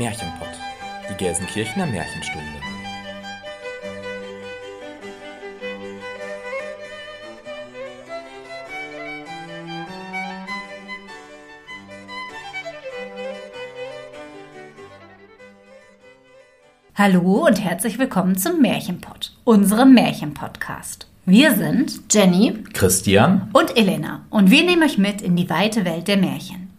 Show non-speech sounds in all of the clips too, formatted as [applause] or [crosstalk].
Märchenpott, die Gelsenkirchener Märchenstunde. Hallo und herzlich willkommen zum Märchenpott, unserem Märchenpodcast. Wir sind Jenny Christian und Elena und wir nehmen euch mit in die weite Welt der Märchen.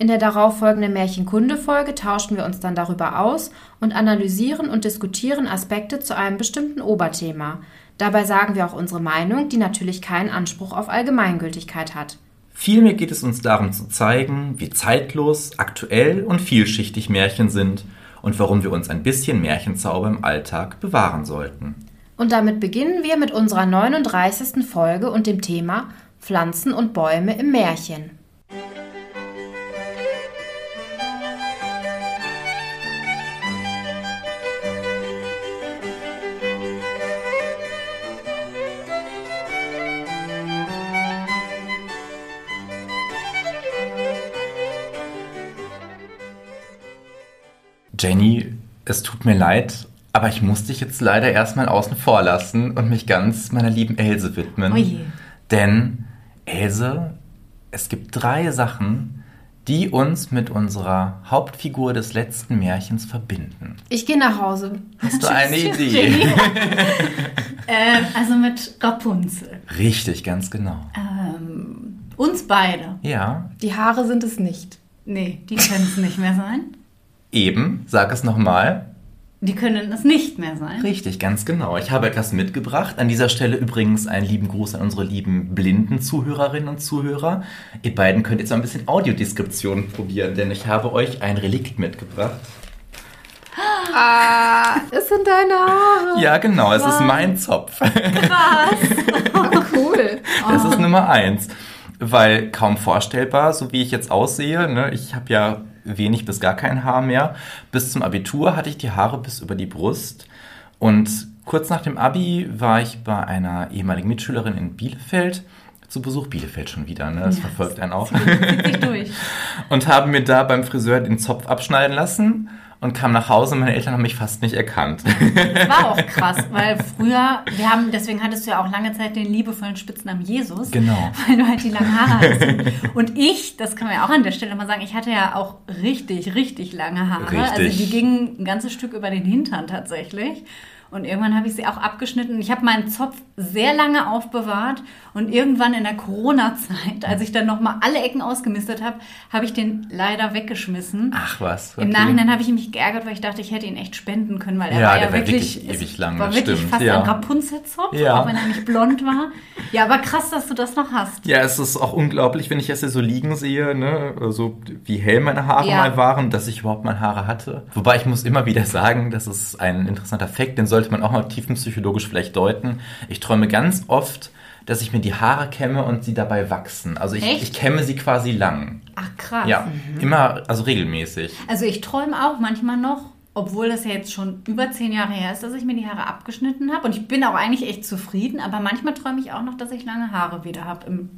in der darauffolgenden Märchenkunde-Folge tauschen wir uns dann darüber aus und analysieren und diskutieren Aspekte zu einem bestimmten Oberthema. Dabei sagen wir auch unsere Meinung, die natürlich keinen Anspruch auf Allgemeingültigkeit hat. Vielmehr geht es uns darum zu zeigen, wie zeitlos, aktuell und vielschichtig Märchen sind und warum wir uns ein bisschen Märchenzauber im Alltag bewahren sollten. Und damit beginnen wir mit unserer 39. Folge und dem Thema Pflanzen und Bäume im Märchen. Jenny, es tut mir leid, aber ich muss dich jetzt leider erstmal außen vor lassen und mich ganz meiner lieben Else widmen. Oje. Denn Else, es gibt drei Sachen, die uns mit unserer Hauptfigur des letzten Märchens verbinden. Ich gehe nach Hause. Hast du [laughs] eine Idee? [laughs] Ähm, also mit Rapunzel. Richtig, ganz genau. Ähm, uns beide. Ja, Die Haare sind es nicht. Nee, die können es nicht mehr sein. Eben, sag es nochmal. Die können es nicht mehr sein. Richtig, ganz genau. Ich habe etwas mitgebracht. An dieser Stelle übrigens einen lieben Gruß an unsere lieben blinden Zuhörerinnen und Zuhörer. Ihr beiden könnt jetzt mal ein bisschen Audiodeskription probieren, denn ich habe euch ein Relikt mitgebracht. Ah, es sind deine Haare. Ja, genau, es ist mein Zopf. [laughs] Cool. Das ist Nummer eins. Weil kaum vorstellbar, so wie ich jetzt aussehe. Ne? Ich habe ja wenig bis gar kein Haar mehr. Bis zum Abitur hatte ich die Haare bis über die Brust. Und kurz nach dem Abi war ich bei einer ehemaligen Mitschülerin in Bielefeld. Zu Besuch Bielefeld schon wieder, ne? Das Ja, verfolgt einen auch. Zieht sich durch. [laughs] Und habe mir da beim Friseur den Zopf abschneiden lassen und kam nach Hause. Meine Eltern haben mich fast nicht erkannt. Das war auch [laughs] krass, weil früher, wir haben, deswegen hattest du ja auch lange Zeit den liebevollen Spitznamen Jesus. Genau. Weil du halt die langen Haare hattest. [laughs] Und ich, das kann man ja auch an der Stelle mal sagen, ich hatte ja auch richtig, richtig lange Haare. Richtig. Also die gingen ein ganzes Stück über den Hintern tatsächlich. Und irgendwann habe ich sie auch abgeschnitten. Ich habe meinen Zopf sehr lange aufbewahrt und irgendwann in der Corona-Zeit, als ich dann nochmal alle Ecken ausgemistet habe, habe ich den leider weggeschmissen. Ach was. Im okay. Nachhinein habe ich mich geärgert, weil ich dachte, ich hätte ihn echt spenden können, weil er Ja, war ja war wirklich, wirklich ewig lang, war das wirklich stimmt, fast ja. ein Rapunzelzopf, Ja. auch wenn er nicht blond war. Ja, aber krass, dass du das noch hast. Ja, es ist auch unglaublich, wenn ich das hier so liegen sehe, ne? so wie hell meine Haare Ja. mal waren, dass ich überhaupt mal Haare hatte. Wobei ich muss immer wieder sagen, das ist ein interessanter Fakt, den sollte man auch mal tiefenpsychologisch vielleicht deuten. Ich träume ganz oft, dass ich mir die Haare kämme und sie dabei wachsen. Also ich, Echt? ich kämme sie quasi lang. Ach krass. Ja, immer, also regelmäßig. Also ich träume auch manchmal noch, obwohl das ja jetzt schon über zehn Jahre her ist, dass ich mir die Haare abgeschnitten habe. Und ich bin auch eigentlich echt zufrieden, aber manchmal träume ich auch noch, dass ich lange Haare wieder habe. Im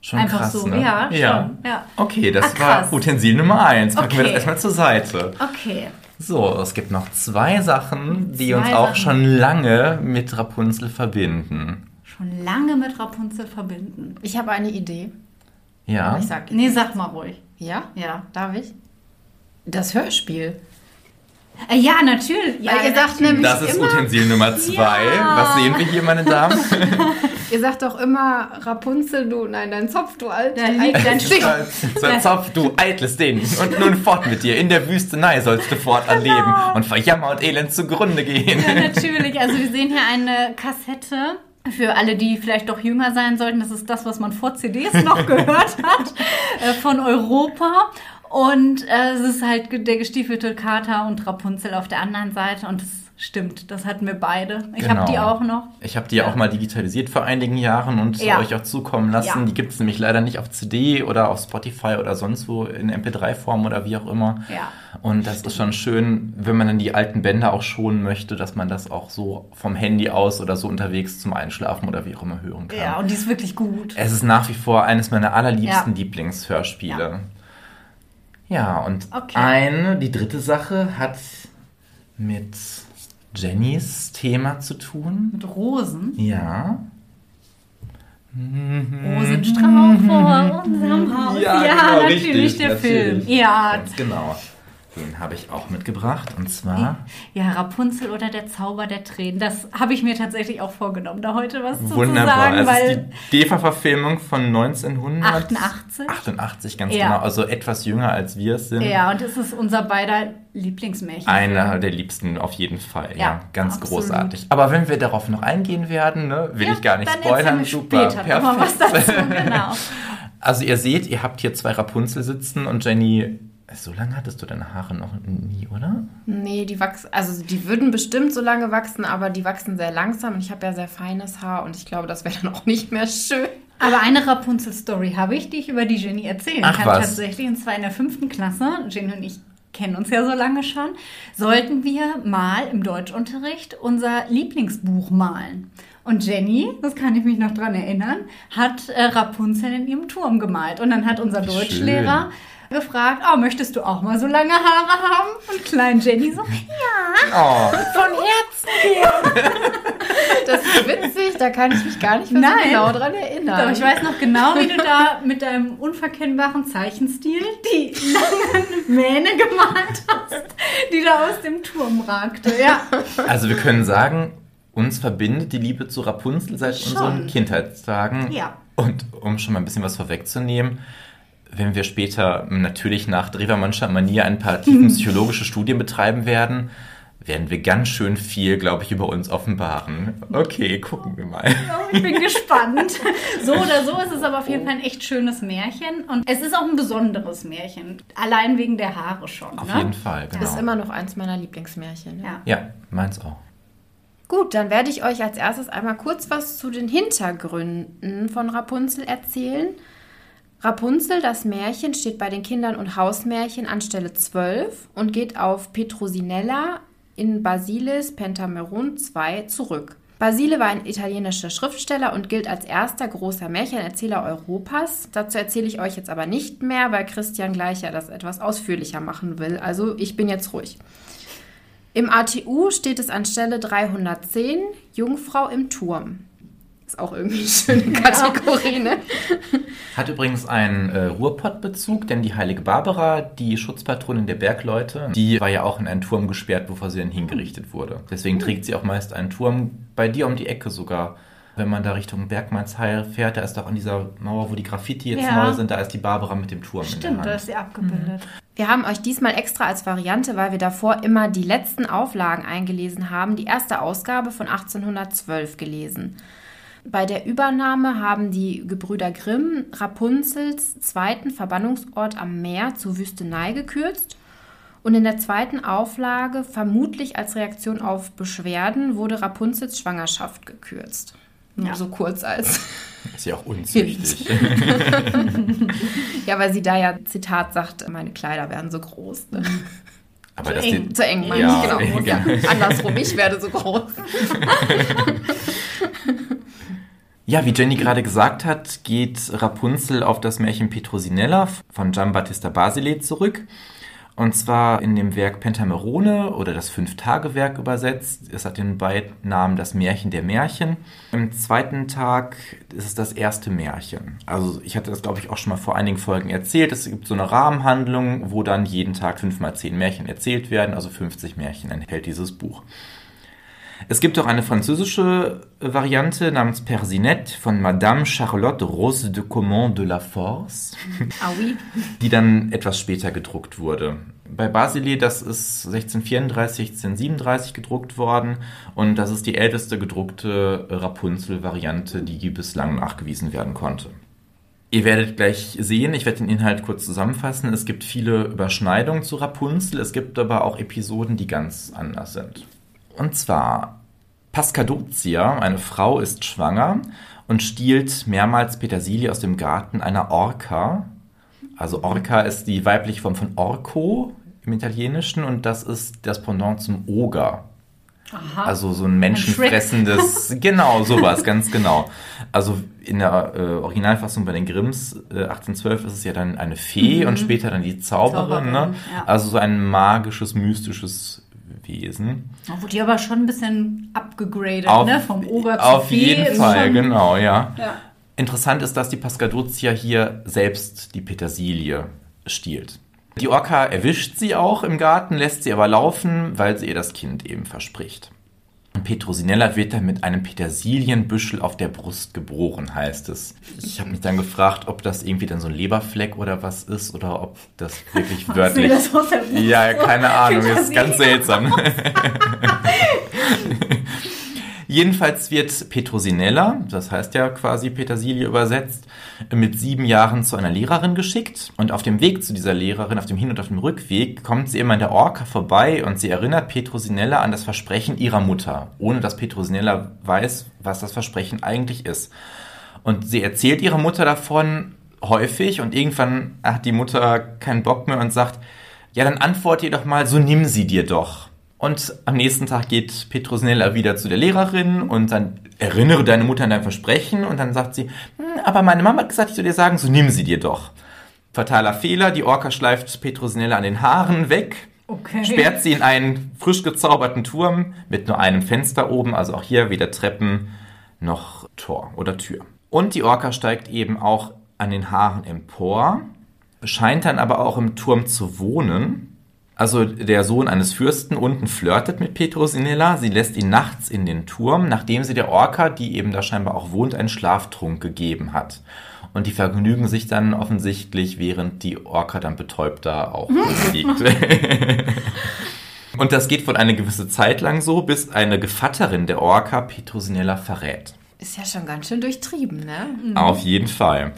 Schon Einfach krass, so, ne? ja, schon, ja. Okay, das Ah, war. Utensil Nummer eins. Packen wir das Okay. erstmal zur Seite. okay. So, es gibt noch zwei Sachen, die Zwei uns auch Sachen. schon lange mit Rapunzel verbinden. Schon lange mit Rapunzel verbinden. Ich habe eine Idee. Ja. Ich sag Nee, sag mal ruhig. Ja? Ja. Darf ich? Das Hörspiel. Äh, ja, natürlich. Ja, Weil ihr sagt natürlich. nämlich Das ist immer, Utensil Nummer zwei. Ja. Was sehen wir hier, meine Damen? [laughs] ihr sagt doch immer Rapunzel, du, nein, dein Zopf, du alt. Da liegt dein Stück. so ein Zopf, du eitles Ding. Und nun fort mit dir. In der Wüstenei sollst du fortan Genau. leben und vor Jammer und Elend zugrunde gehen. Ja, natürlich. Also wir sehen hier eine Kassette. Für alle, die vielleicht doch jünger sein sollten, das ist das, was man vor CDs noch [laughs] gehört hat, äh, von Europa. Und äh, es ist halt der gestiefelte Kater und Rapunzel auf der anderen Seite und es Stimmt, das hatten wir beide. Ich genau. habe die auch noch. Ich habe die ja. auch mal digitalisiert vor einigen Jahren und ja. euch auch zukommen lassen. Ja. Die gibt es nämlich leider nicht auf CD oder auf Spotify oder sonst wo in MP3-Form oder wie auch immer. Ja. Und das ist schon schön, wenn man dann die alten Bänder auch schonen möchte, dass man das auch so vom Handy aus oder so unterwegs zum Einschlafen oder wie auch immer hören kann. Ja, und die ist wirklich gut. Es ist nach wie vor eines meiner allerliebsten Lieblingshörspiele. Ja, und okay. eine, die dritte Sache hat mit Jennys Thema zu tun. Mit Rosen? Ja. Rosenstrauch vor unserem Haus. Ja, ja genau, natürlich richtig, der natürlich. Film. Ja. Ganz genau. Den habe ich auch mitgebracht und zwar. Ja, Rapunzel oder der Zauber der Tränen. Das habe ich mir tatsächlich auch vorgenommen, da heute was Wunderbar. zu sagen. Wunderbar. ist die DEFA-Verfilmung von 1988. 88, ganz ja. genau. Also etwas jünger als wir es sind. Ja, und es ist unser beider Lieblingsmärchen. Einer der liebsten auf jeden Fall. Ja, ja ganz absolut. großartig. Aber wenn wir darauf noch eingehen werden, ne, will ja, ich gar nicht dann spoilern. Super, später perfekt. Noch was dazu, genau. [laughs] Also ihr seht, ihr habt hier zwei Rapunzel sitzen und Jenny so lange hattest du deine Haare noch nie, oder? Nee, die wachsen, also die würden bestimmt so lange wachsen, aber die wachsen sehr langsam und ich habe ja sehr feines Haar und ich glaube, das wäre dann [laughs] auch nicht mehr schön. Aber eine Rapunzel-Story habe ich, die ich über die Jenny erzählen Ach, kann. was? Tatsächlich, und zwar in der fünften Klasse. Jenny und ich kennen uns ja so lange schon. Sollten wir mal im Deutschunterricht unser Lieblingsbuch malen. Und Jenny, das kann ich mich noch dran erinnern, hat äh, Rapunzel in ihrem Turm gemalt. Und dann hat unser Deutschlehrer Schön. Gefragt, oh, möchtest du auch mal so lange Haare haben? Und klein Jenny so, ja, Oh, von Herzen. [laughs] Das ist witzig, da kann ich mich gar nicht mehr so genau dran erinnern. Doch, ich weiß noch genau, wie du da mit deinem unverkennbaren Zeichenstil die langen Mähne gemalt hast, die da aus dem Turm ragte. Ja, also wir können sagen, uns verbindet die Liebe zu Rapunzel seit Schon. unseren Kindheitstagen. Ja. Und um schon mal ein bisschen was vorwegzunehmen, wenn wir später natürlich nach Drewermannscher Manier ein paar tiefenpsychologische [laughs] Studien betreiben werden, werden wir ganz schön viel, glaube ich, über uns offenbaren. Okay, gucken wir mal. Oh, ich bin gespannt. [laughs] So oder so ist es aber auf jeden Fall ein echt schönes Märchen. Und es ist auch ein besonderes Märchen. Allein wegen der Haare schon. Auf ne? jeden Fall, genau. ist immer noch eins meiner Lieblingsmärchen. Ja. Ja. Ja, meins auch. Gut, dann werde ich euch als erstes einmal kurz was zu den Hintergründen von Rapunzel erzählen. Rapunzel, das Märchen, steht bei den Kindern- und Hausmärchen an Stelle 12 und geht auf Petrosinella in Basilis Pentameron 2 zurück. Basile war ein italienischer Schriftsteller und gilt als erster großer Märchenerzähler Europas. Dazu erzähle ich euch jetzt aber nicht mehr, weil Christian gleich ja das etwas ausführlicher machen will. Also ich bin jetzt ruhig. Im ATU steht es an Stelle 310, Jungfrau im Turm. Ist auch irgendwie eine schöne Kategorie, ne? Hat übrigens einen äh, Ruhrpott-Bezug, denn die heilige Barbara, die Schutzpatronin der Bergleute, die war ja auch in einen Turm gesperrt, bevor sie dann hingerichtet wurde. Deswegen trägt sie auch meist einen Turm bei dir um die Ecke sogar. Wenn man da Richtung Bergmannsheil fährt, da ist doch an dieser Mauer, wo die Graffiti jetzt Ja. neu sind, da ist die Barbara mit dem Turm in Stimmt, da ist sie abgebildet. Wir haben euch diesmal extra als Variante, weil wir davor immer die letzten Auflagen eingelesen haben, die erste Ausgabe von 1812 gelesen. Bei der Übernahme haben die Gebrüder Grimm Rapunzels zweiten Verbannungsort am Meer zur Wüstenei gekürzt. Und in der zweiten Auflage, vermutlich als Reaktion auf Beschwerden, wurde Rapunzels Schwangerschaft gekürzt. Nur Ja. so kurz als. Ist ja auch unzüchtig. [laughs] Ja, weil sie da ja, Zitat sagt, meine Kleider werden so groß. Ne? Aber Zu das eng. die- Zu eng, meine Ja, ich, genau. Ja, [laughs] andersrum, ich werde so groß. [laughs] Ja, wie Jenny gerade gesagt hat, geht Rapunzel auf das Märchen Petrosinella von Giambattista Basile zurück. Und zwar in dem Werk Pentamerone oder das Fünf-Tage-Werk übersetzt. Es hat den Beinamen Das Märchen der Märchen. Im zweiten Tag ist es das erste Märchen. Also ich hatte das, glaube ich, auch schon mal vor einigen Folgen erzählt. Es gibt so eine Rahmenhandlung, wo dann jeden Tag fünf mal zehn Märchen erzählt werden. Also 50 Märchen enthält dieses Buch. Es gibt auch eine französische Variante namens Persinette von Madame Charlotte Rose de Caumont de la Force, Aui. die dann etwas später gedruckt wurde. Bei Basile, das ist 1634, 1637 gedruckt worden und das ist die älteste gedruckte Rapunzel-Variante, die bislang nachgewiesen werden konnte. Ihr werdet gleich sehen, ich werde den Inhalt kurz zusammenfassen. Es gibt viele Überschneidungen zu Rapunzel, es gibt aber auch Episoden, die ganz anders sind. Und zwar, Pascadocia, eine Frau, ist schwanger und stiehlt mehrmals Petersilie aus dem Garten einer Orca. Also Orca ist die weibliche Form von Orco im Italienischen und das ist das Pendant zum Oger. Aha. Also so ein menschenfressendes, [laughs] genau, [laughs] sowas, ganz genau. Also in der äh, Originalfassung bei den Grimms äh, 1812 ist es ja dann eine Fee und später dann die Zauberin, Zauberin, ne? ja. Also so ein magisches, mystisches Wesen. Da wurde die aber schon ein bisschen abgegradet, Auf- ne? Vom Oger zu Auf jeden Fall, schon- genau, ja. Ja. Interessant ist, dass die Pascaduzia hier selbst die Petersilie stiehlt. Die Orca erwischt sie auch im Garten, lässt sie aber laufen, weil sie ihr das Kind eben verspricht. Petrosinella wird dann mit einem Petersilienbüschel auf der Brust geboren, heißt es. Ich habe mich dann gefragt, ob das irgendwie dann so ein Leberfleck oder was ist oder ob das wirklich [laughs] wörtlich. das aus der Brust ja, keine Ahnung, ist Petersilie. ganz seltsam. [laughs] [laughs] Jedenfalls wird Petrosinella, das heißt ja quasi Petersilie übersetzt, mit sieben Jahren zu einer Lehrerin geschickt. Und auf dem Weg zu dieser Lehrerin, auf dem Hin- und auf dem Rückweg, kommt sie immer in der Orca vorbei und sie erinnert Petrosinella an das Versprechen ihrer Mutter, ohne dass Petrosinella weiß, was das Versprechen eigentlich ist. Und sie erzählt ihrer Mutter davon häufig und irgendwann hat die Mutter keinen Bock mehr und sagt, ja, dann antworte ihr doch mal, so nimm sie dir doch. Und am nächsten Tag geht Petrosinella wieder zu der Lehrerin und dann erinnere deine Mutter an dein Versprechen und dann sagt sie, "Hm, aber meine Mama hat gesagt, ich soll dir sagen, so nimm sie dir doch. Fataler Fehler, die Orca schleift Petrosinella an den Haaren weg, Okay. sperrt sie in einen frisch gezauberten Turm mit nur einem Fenster oben, also auch hier weder Treppen noch Tor oder Tür. Und die Orca steigt eben auch an den Haaren empor, scheint dann aber auch im Turm zu wohnen. Also der Sohn eines Fürsten unten flirtet mit Petrosinella. Sie lässt ihn nachts in den Turm, nachdem sie der Orca, die eben da scheinbar auch wohnt, einen Schlaftrunk gegeben hat. Und die vergnügen sich dann offensichtlich, während die Orca dann betäubt da auch liegt. [laughs] Und das geht wohl eine gewisse Zeit lang so, bis eine Gevatterin der Orca Petrosinella verrät. Ist ja schon ganz schön durchtrieben, ne? Auf jeden Fall.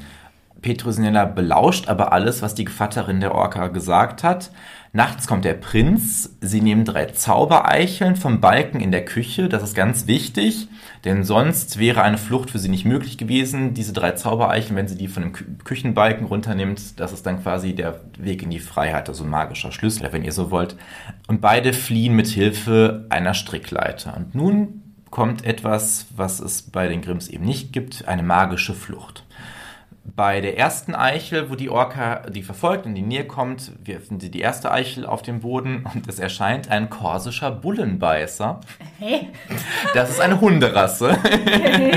Petrosinella belauscht aber alles, was die Gevatterin der Orca gesagt hat. Nachts kommt der Prinz. Sie nehmen drei Zaubereicheln vom Balken in der Küche. Das ist ganz wichtig, denn sonst wäre eine Flucht für sie nicht möglich gewesen. Diese drei Zaubereicheln, wenn sie die von dem Kü Küchenbalken runternimmt, das ist dann quasi der Weg in die Freiheit, also ein magischer Schlüssel, wenn ihr so wollt. Und beide fliehen mit Hilfe einer Strickleiter. Und nun kommt etwas, was es bei den Grimms eben nicht gibt, eine magische Flucht. Bei der ersten Eichel, wo die Orca die verfolgt und in die Nähe kommt, werfen sie die erste Eichel auf den Boden und es erscheint ein korsischer Bullenbeißer. Hey. Das ist eine Hunderasse,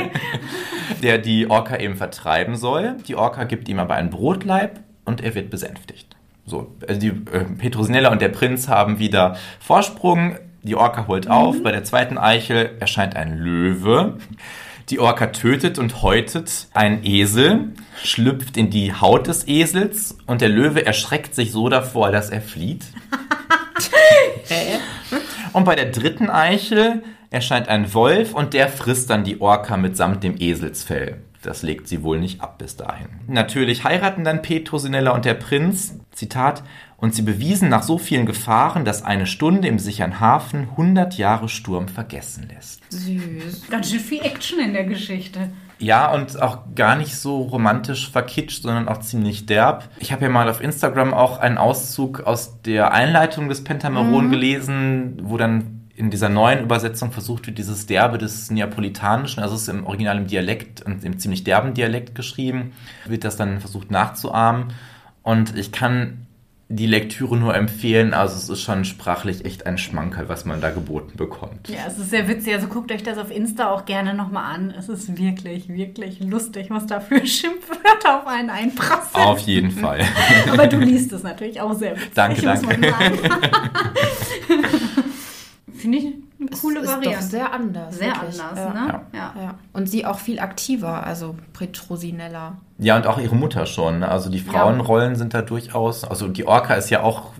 [laughs] der die Orca eben vertreiben soll. Die Orca gibt ihm aber einen Brotleib und er wird besänftigt. So, also die äh, Petrosinella und der Prinz haben wieder Vorsprung. Die Orca holt auf. Bei der zweiten Eichel erscheint ein Löwe. Die Orca tötet und häutet einen Esel, schlüpft in die Haut des Esels und der Löwe erschreckt sich so davor, dass er flieht. [laughs] Und bei der dritten Eichel erscheint ein Wolf und der frisst dann die Orca mitsamt dem Eselsfell. Das legt sie wohl nicht ab bis dahin. Natürlich heiraten dann Petrosinella und der Prinz, Zitat, und sie bewiesen nach so vielen Gefahren, dass eine Stunde im sicheren Hafen 100 Jahre Sturm vergessen lässt. Süß. Ganz schön viel Action in der Geschichte. Ja, und auch gar nicht so romantisch verkitscht, sondern auch ziemlich derb. Ich habe ja mal auf Instagram auch einen Auszug aus der Einleitung des Pentameron gelesen, wo dann in dieser neuen Übersetzung versucht wird, dieses Derbe des Neapolitanischen, also es ist im Original im Dialekt und im ziemlich derben Dialekt geschrieben, wird das dann versucht nachzuahmen. Und ich kann die Lektüre nur empfehlen, also es ist schon sprachlich echt ein Schmankerl, was man da geboten bekommt. Ja, es ist sehr witzig. Also guckt euch das auf Insta auch gerne nochmal an. Es ist wirklich, wirklich lustig, was da für [laughs] Schimpfwörter auf einen einprasseln. Auf jeden Fall. [laughs] Aber du liest es natürlich auch sehr witzig. Danke, danke. [laughs] Finde ich coole ist doch Variante. sehr anders. Sehr wirklich. anders, ja. ne? Ja. Ja. Und sie auch viel aktiver, also Petrosinella. Ja, und auch ihre Mutter schon. ne? Also die Frauenrollen sind da durchaus. Also die Orca ist ja auch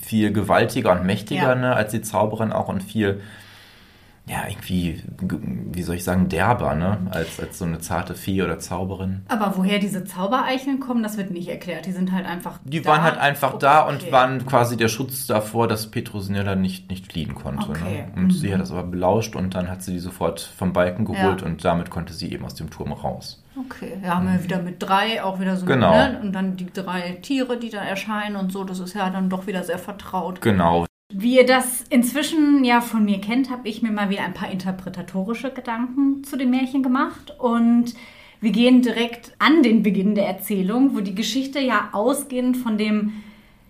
viel gewaltiger und mächtiger, Ja. ne, als die Zauberin auch und viel ja, irgendwie, wie soll ich sagen, derber, ne? Als, als so eine zarte Fee oder Zauberin. Aber woher diese Zaubereicheln kommen, das wird nicht erklärt. Die sind halt einfach Die da. waren halt einfach da und Okay. waren quasi der Schutz davor, dass Petronella nicht, nicht fliehen konnte. Okay. Ne? Und sie hat das aber belauscht und dann hat sie die sofort vom Balken geholt Ja. und damit konnte sie eben aus dem Turm raus. Okay, ja, haben wir wieder mit drei auch wieder so, Genau. ne? Und dann die drei Tiere, die da erscheinen und so, das ist ja dann doch wieder sehr vertraut. Genau. Wie ihr das inzwischen ja von mir kennt, habe ich mir mal wieder ein paar interpretatorische Gedanken zu dem Märchen gemacht und wir gehen direkt an den Beginn der Erzählung, wo die Geschichte ja ausgehend von dem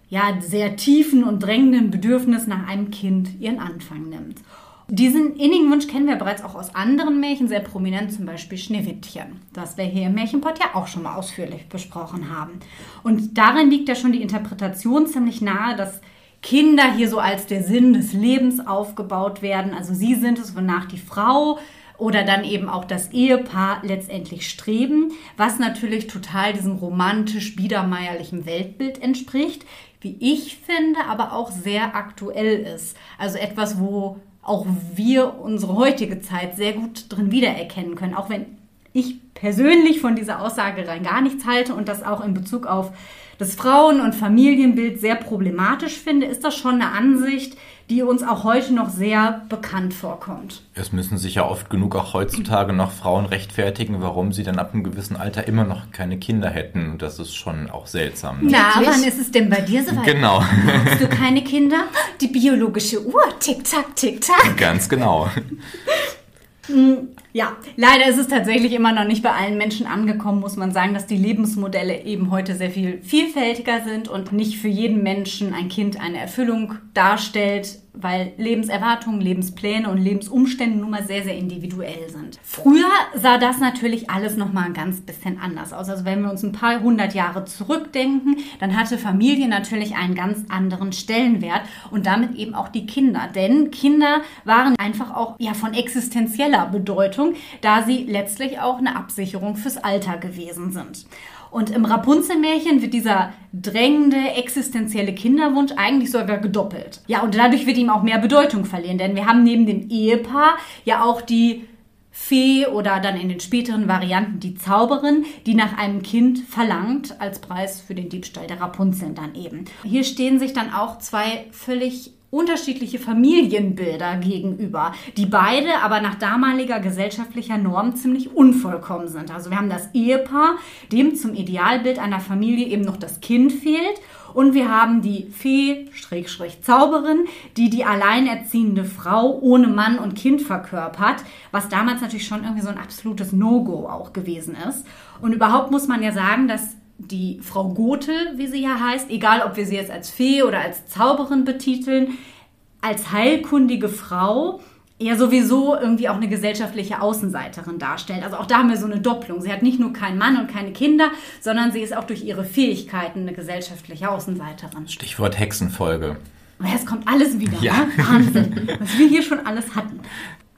ja sehr tiefen und drängenden Bedürfnis nach einem Kind ihren Anfang nimmt. Diesen innigen Wunsch kennen wir bereits auch aus anderen Märchen, sehr prominent zum Beispiel Schneewittchen, das wir hier im Märchenpot ja auch schon mal ausführlich besprochen haben. Und darin liegt ja schon die Interpretation ziemlich nahe, dass Kinder hier so als der Sinn des Lebens aufgebaut werden. Also sie sind es, wonach die Frau oder dann eben auch das Ehepaar letztendlich streben, was natürlich total diesem romantisch biedermeierlichen Weltbild entspricht, wie ich finde, aber auch sehr aktuell ist. Also etwas, wo auch wir unsere heutige Zeit sehr gut drin wiedererkennen können, auch wenn ich persönlich von dieser Aussage rein gar nichts halte und das auch in Bezug auf das Frauen- und Familienbild sehr problematisch finde, ist das schon eine Ansicht, die uns auch heute noch sehr bekannt vorkommt. Es müssen sich ja oft genug auch heutzutage noch Frauen rechtfertigen, warum sie dann ab einem gewissen Alter immer noch keine Kinder hätten. Und das ist schon auch seltsam. Ne? Na, Wirklich? wann ist es denn bei dir soweit? Genau, Hast du keine Kinder? Die biologische Uhr, tick-tack, tick-tack. ganz genau. Ja, leider ist es tatsächlich immer noch nicht bei allen Menschen angekommen, muss man sagen, dass die Lebensmodelle eben heute sehr viel vielfältiger sind und nicht für jeden Menschen ein Kind eine Erfüllung darstellt, weil Lebenserwartungen, Lebenspläne und Lebensumstände nun mal sehr, sehr individuell sind. Früher sah das natürlich alles noch mal ein ganz bisschen anders aus. Also wenn wir uns ein paar hundert Jahre zurückdenken, dann hatte Familie natürlich einen ganz anderen Stellenwert und damit eben auch die Kinder. Denn Kinder waren einfach auch ja, von existenzieller Bedeutung, da sie letztlich auch eine Absicherung fürs Alter gewesen sind. Und im Rapunzel-Märchen wird dieser drängende, existenzielle Kinderwunsch eigentlich sogar gedoppelt. Ja, und dadurch wird ihm auch mehr Bedeutung verlieren, denn wir haben neben dem Ehepaar ja auch die Fee oder dann in den späteren Varianten die Zauberin, die nach einem Kind verlangt, als Preis für den Diebstahl der Rapunzeln dann eben. Hier stehen sich dann auch zwei völlig unterschiedliche Familienbilder gegenüber, die beide aber nach damaliger gesellschaftlicher Norm ziemlich unvollkommen sind. Also wir haben das Ehepaar, dem zum Idealbild einer Familie eben noch das Kind fehlt. Und wir haben die Fee, Schrägstrich Zauberin, die die alleinerziehende Frau ohne Mann und Kind verkörpert, was damals natürlich schon irgendwie so ein absolutes No-Go auch gewesen ist. Und überhaupt muss man ja sagen, dass die Frau Gothel, wie sie ja heißt, egal ob wir sie jetzt als Fee oder als Zauberin betiteln, als heilkundige Frau ja sowieso irgendwie auch eine gesellschaftliche Außenseiterin darstellt. Also auch da haben wir so eine Doppelung. Sie hat nicht nur keinen Mann und keine Kinder, sondern sie ist auch durch ihre Fähigkeiten eine gesellschaftliche Außenseiterin. Stichwort Hexenfolge. Aber es kommt alles wieder. Ja. Ne? Wahnsinn, was wir hier schon alles hatten.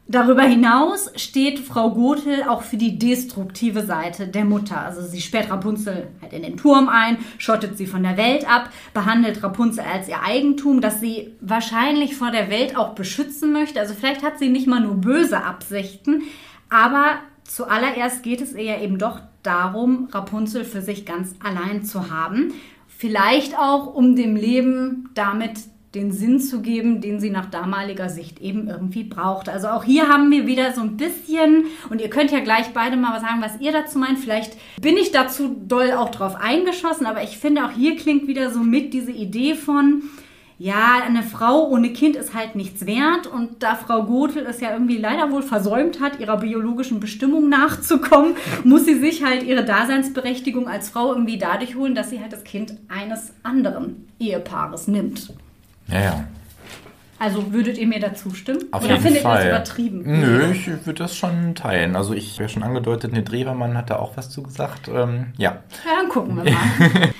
Darüber hinaus steht Frau Gothel auch für die destruktive Seite der Mutter. Also sie sperrt Rapunzel halt in den Turm ein, schottet sie von der Welt ab, behandelt Rapunzel als ihr Eigentum, das sie wahrscheinlich vor der Welt auch beschützen möchte. Also vielleicht hat sie nicht mal nur böse Absichten, aber zuallererst geht es ihr ja eben doch darum, Rapunzel für sich ganz allein zu haben. Vielleicht auch, um dem Leben damit den Sinn zu geben, den sie nach damaliger Sicht eben irgendwie braucht. Also auch hier haben wir wieder so ein bisschen, und ihr könnt ja gleich beide mal sagen, was ihr dazu meint. Vielleicht bin ich dazu doll auch drauf eingeschossen, aber ich finde auch hier klingt wieder so mit diese Idee von, ja, eine Frau ohne Kind ist halt nichts wert und da Frau Gothel es ja irgendwie leider wohl versäumt hat, ihrer biologischen Bestimmung nachzukommen, [laughs] muss sie sich halt ihre Daseinsberechtigung als Frau irgendwie dadurch holen, dass sie halt das Kind eines anderen Ehepaares nimmt. Ja, ja. Also würdet ihr mir da zustimmen? Auf Oder jeden findet ihr Fall. das übertrieben? Nö, ich würde das schon teilen. Also ich habe ja schon angedeutet, eine Drewermann hat da auch was zu gesagt. Ähm, ja. Ja, dann gucken wir mal.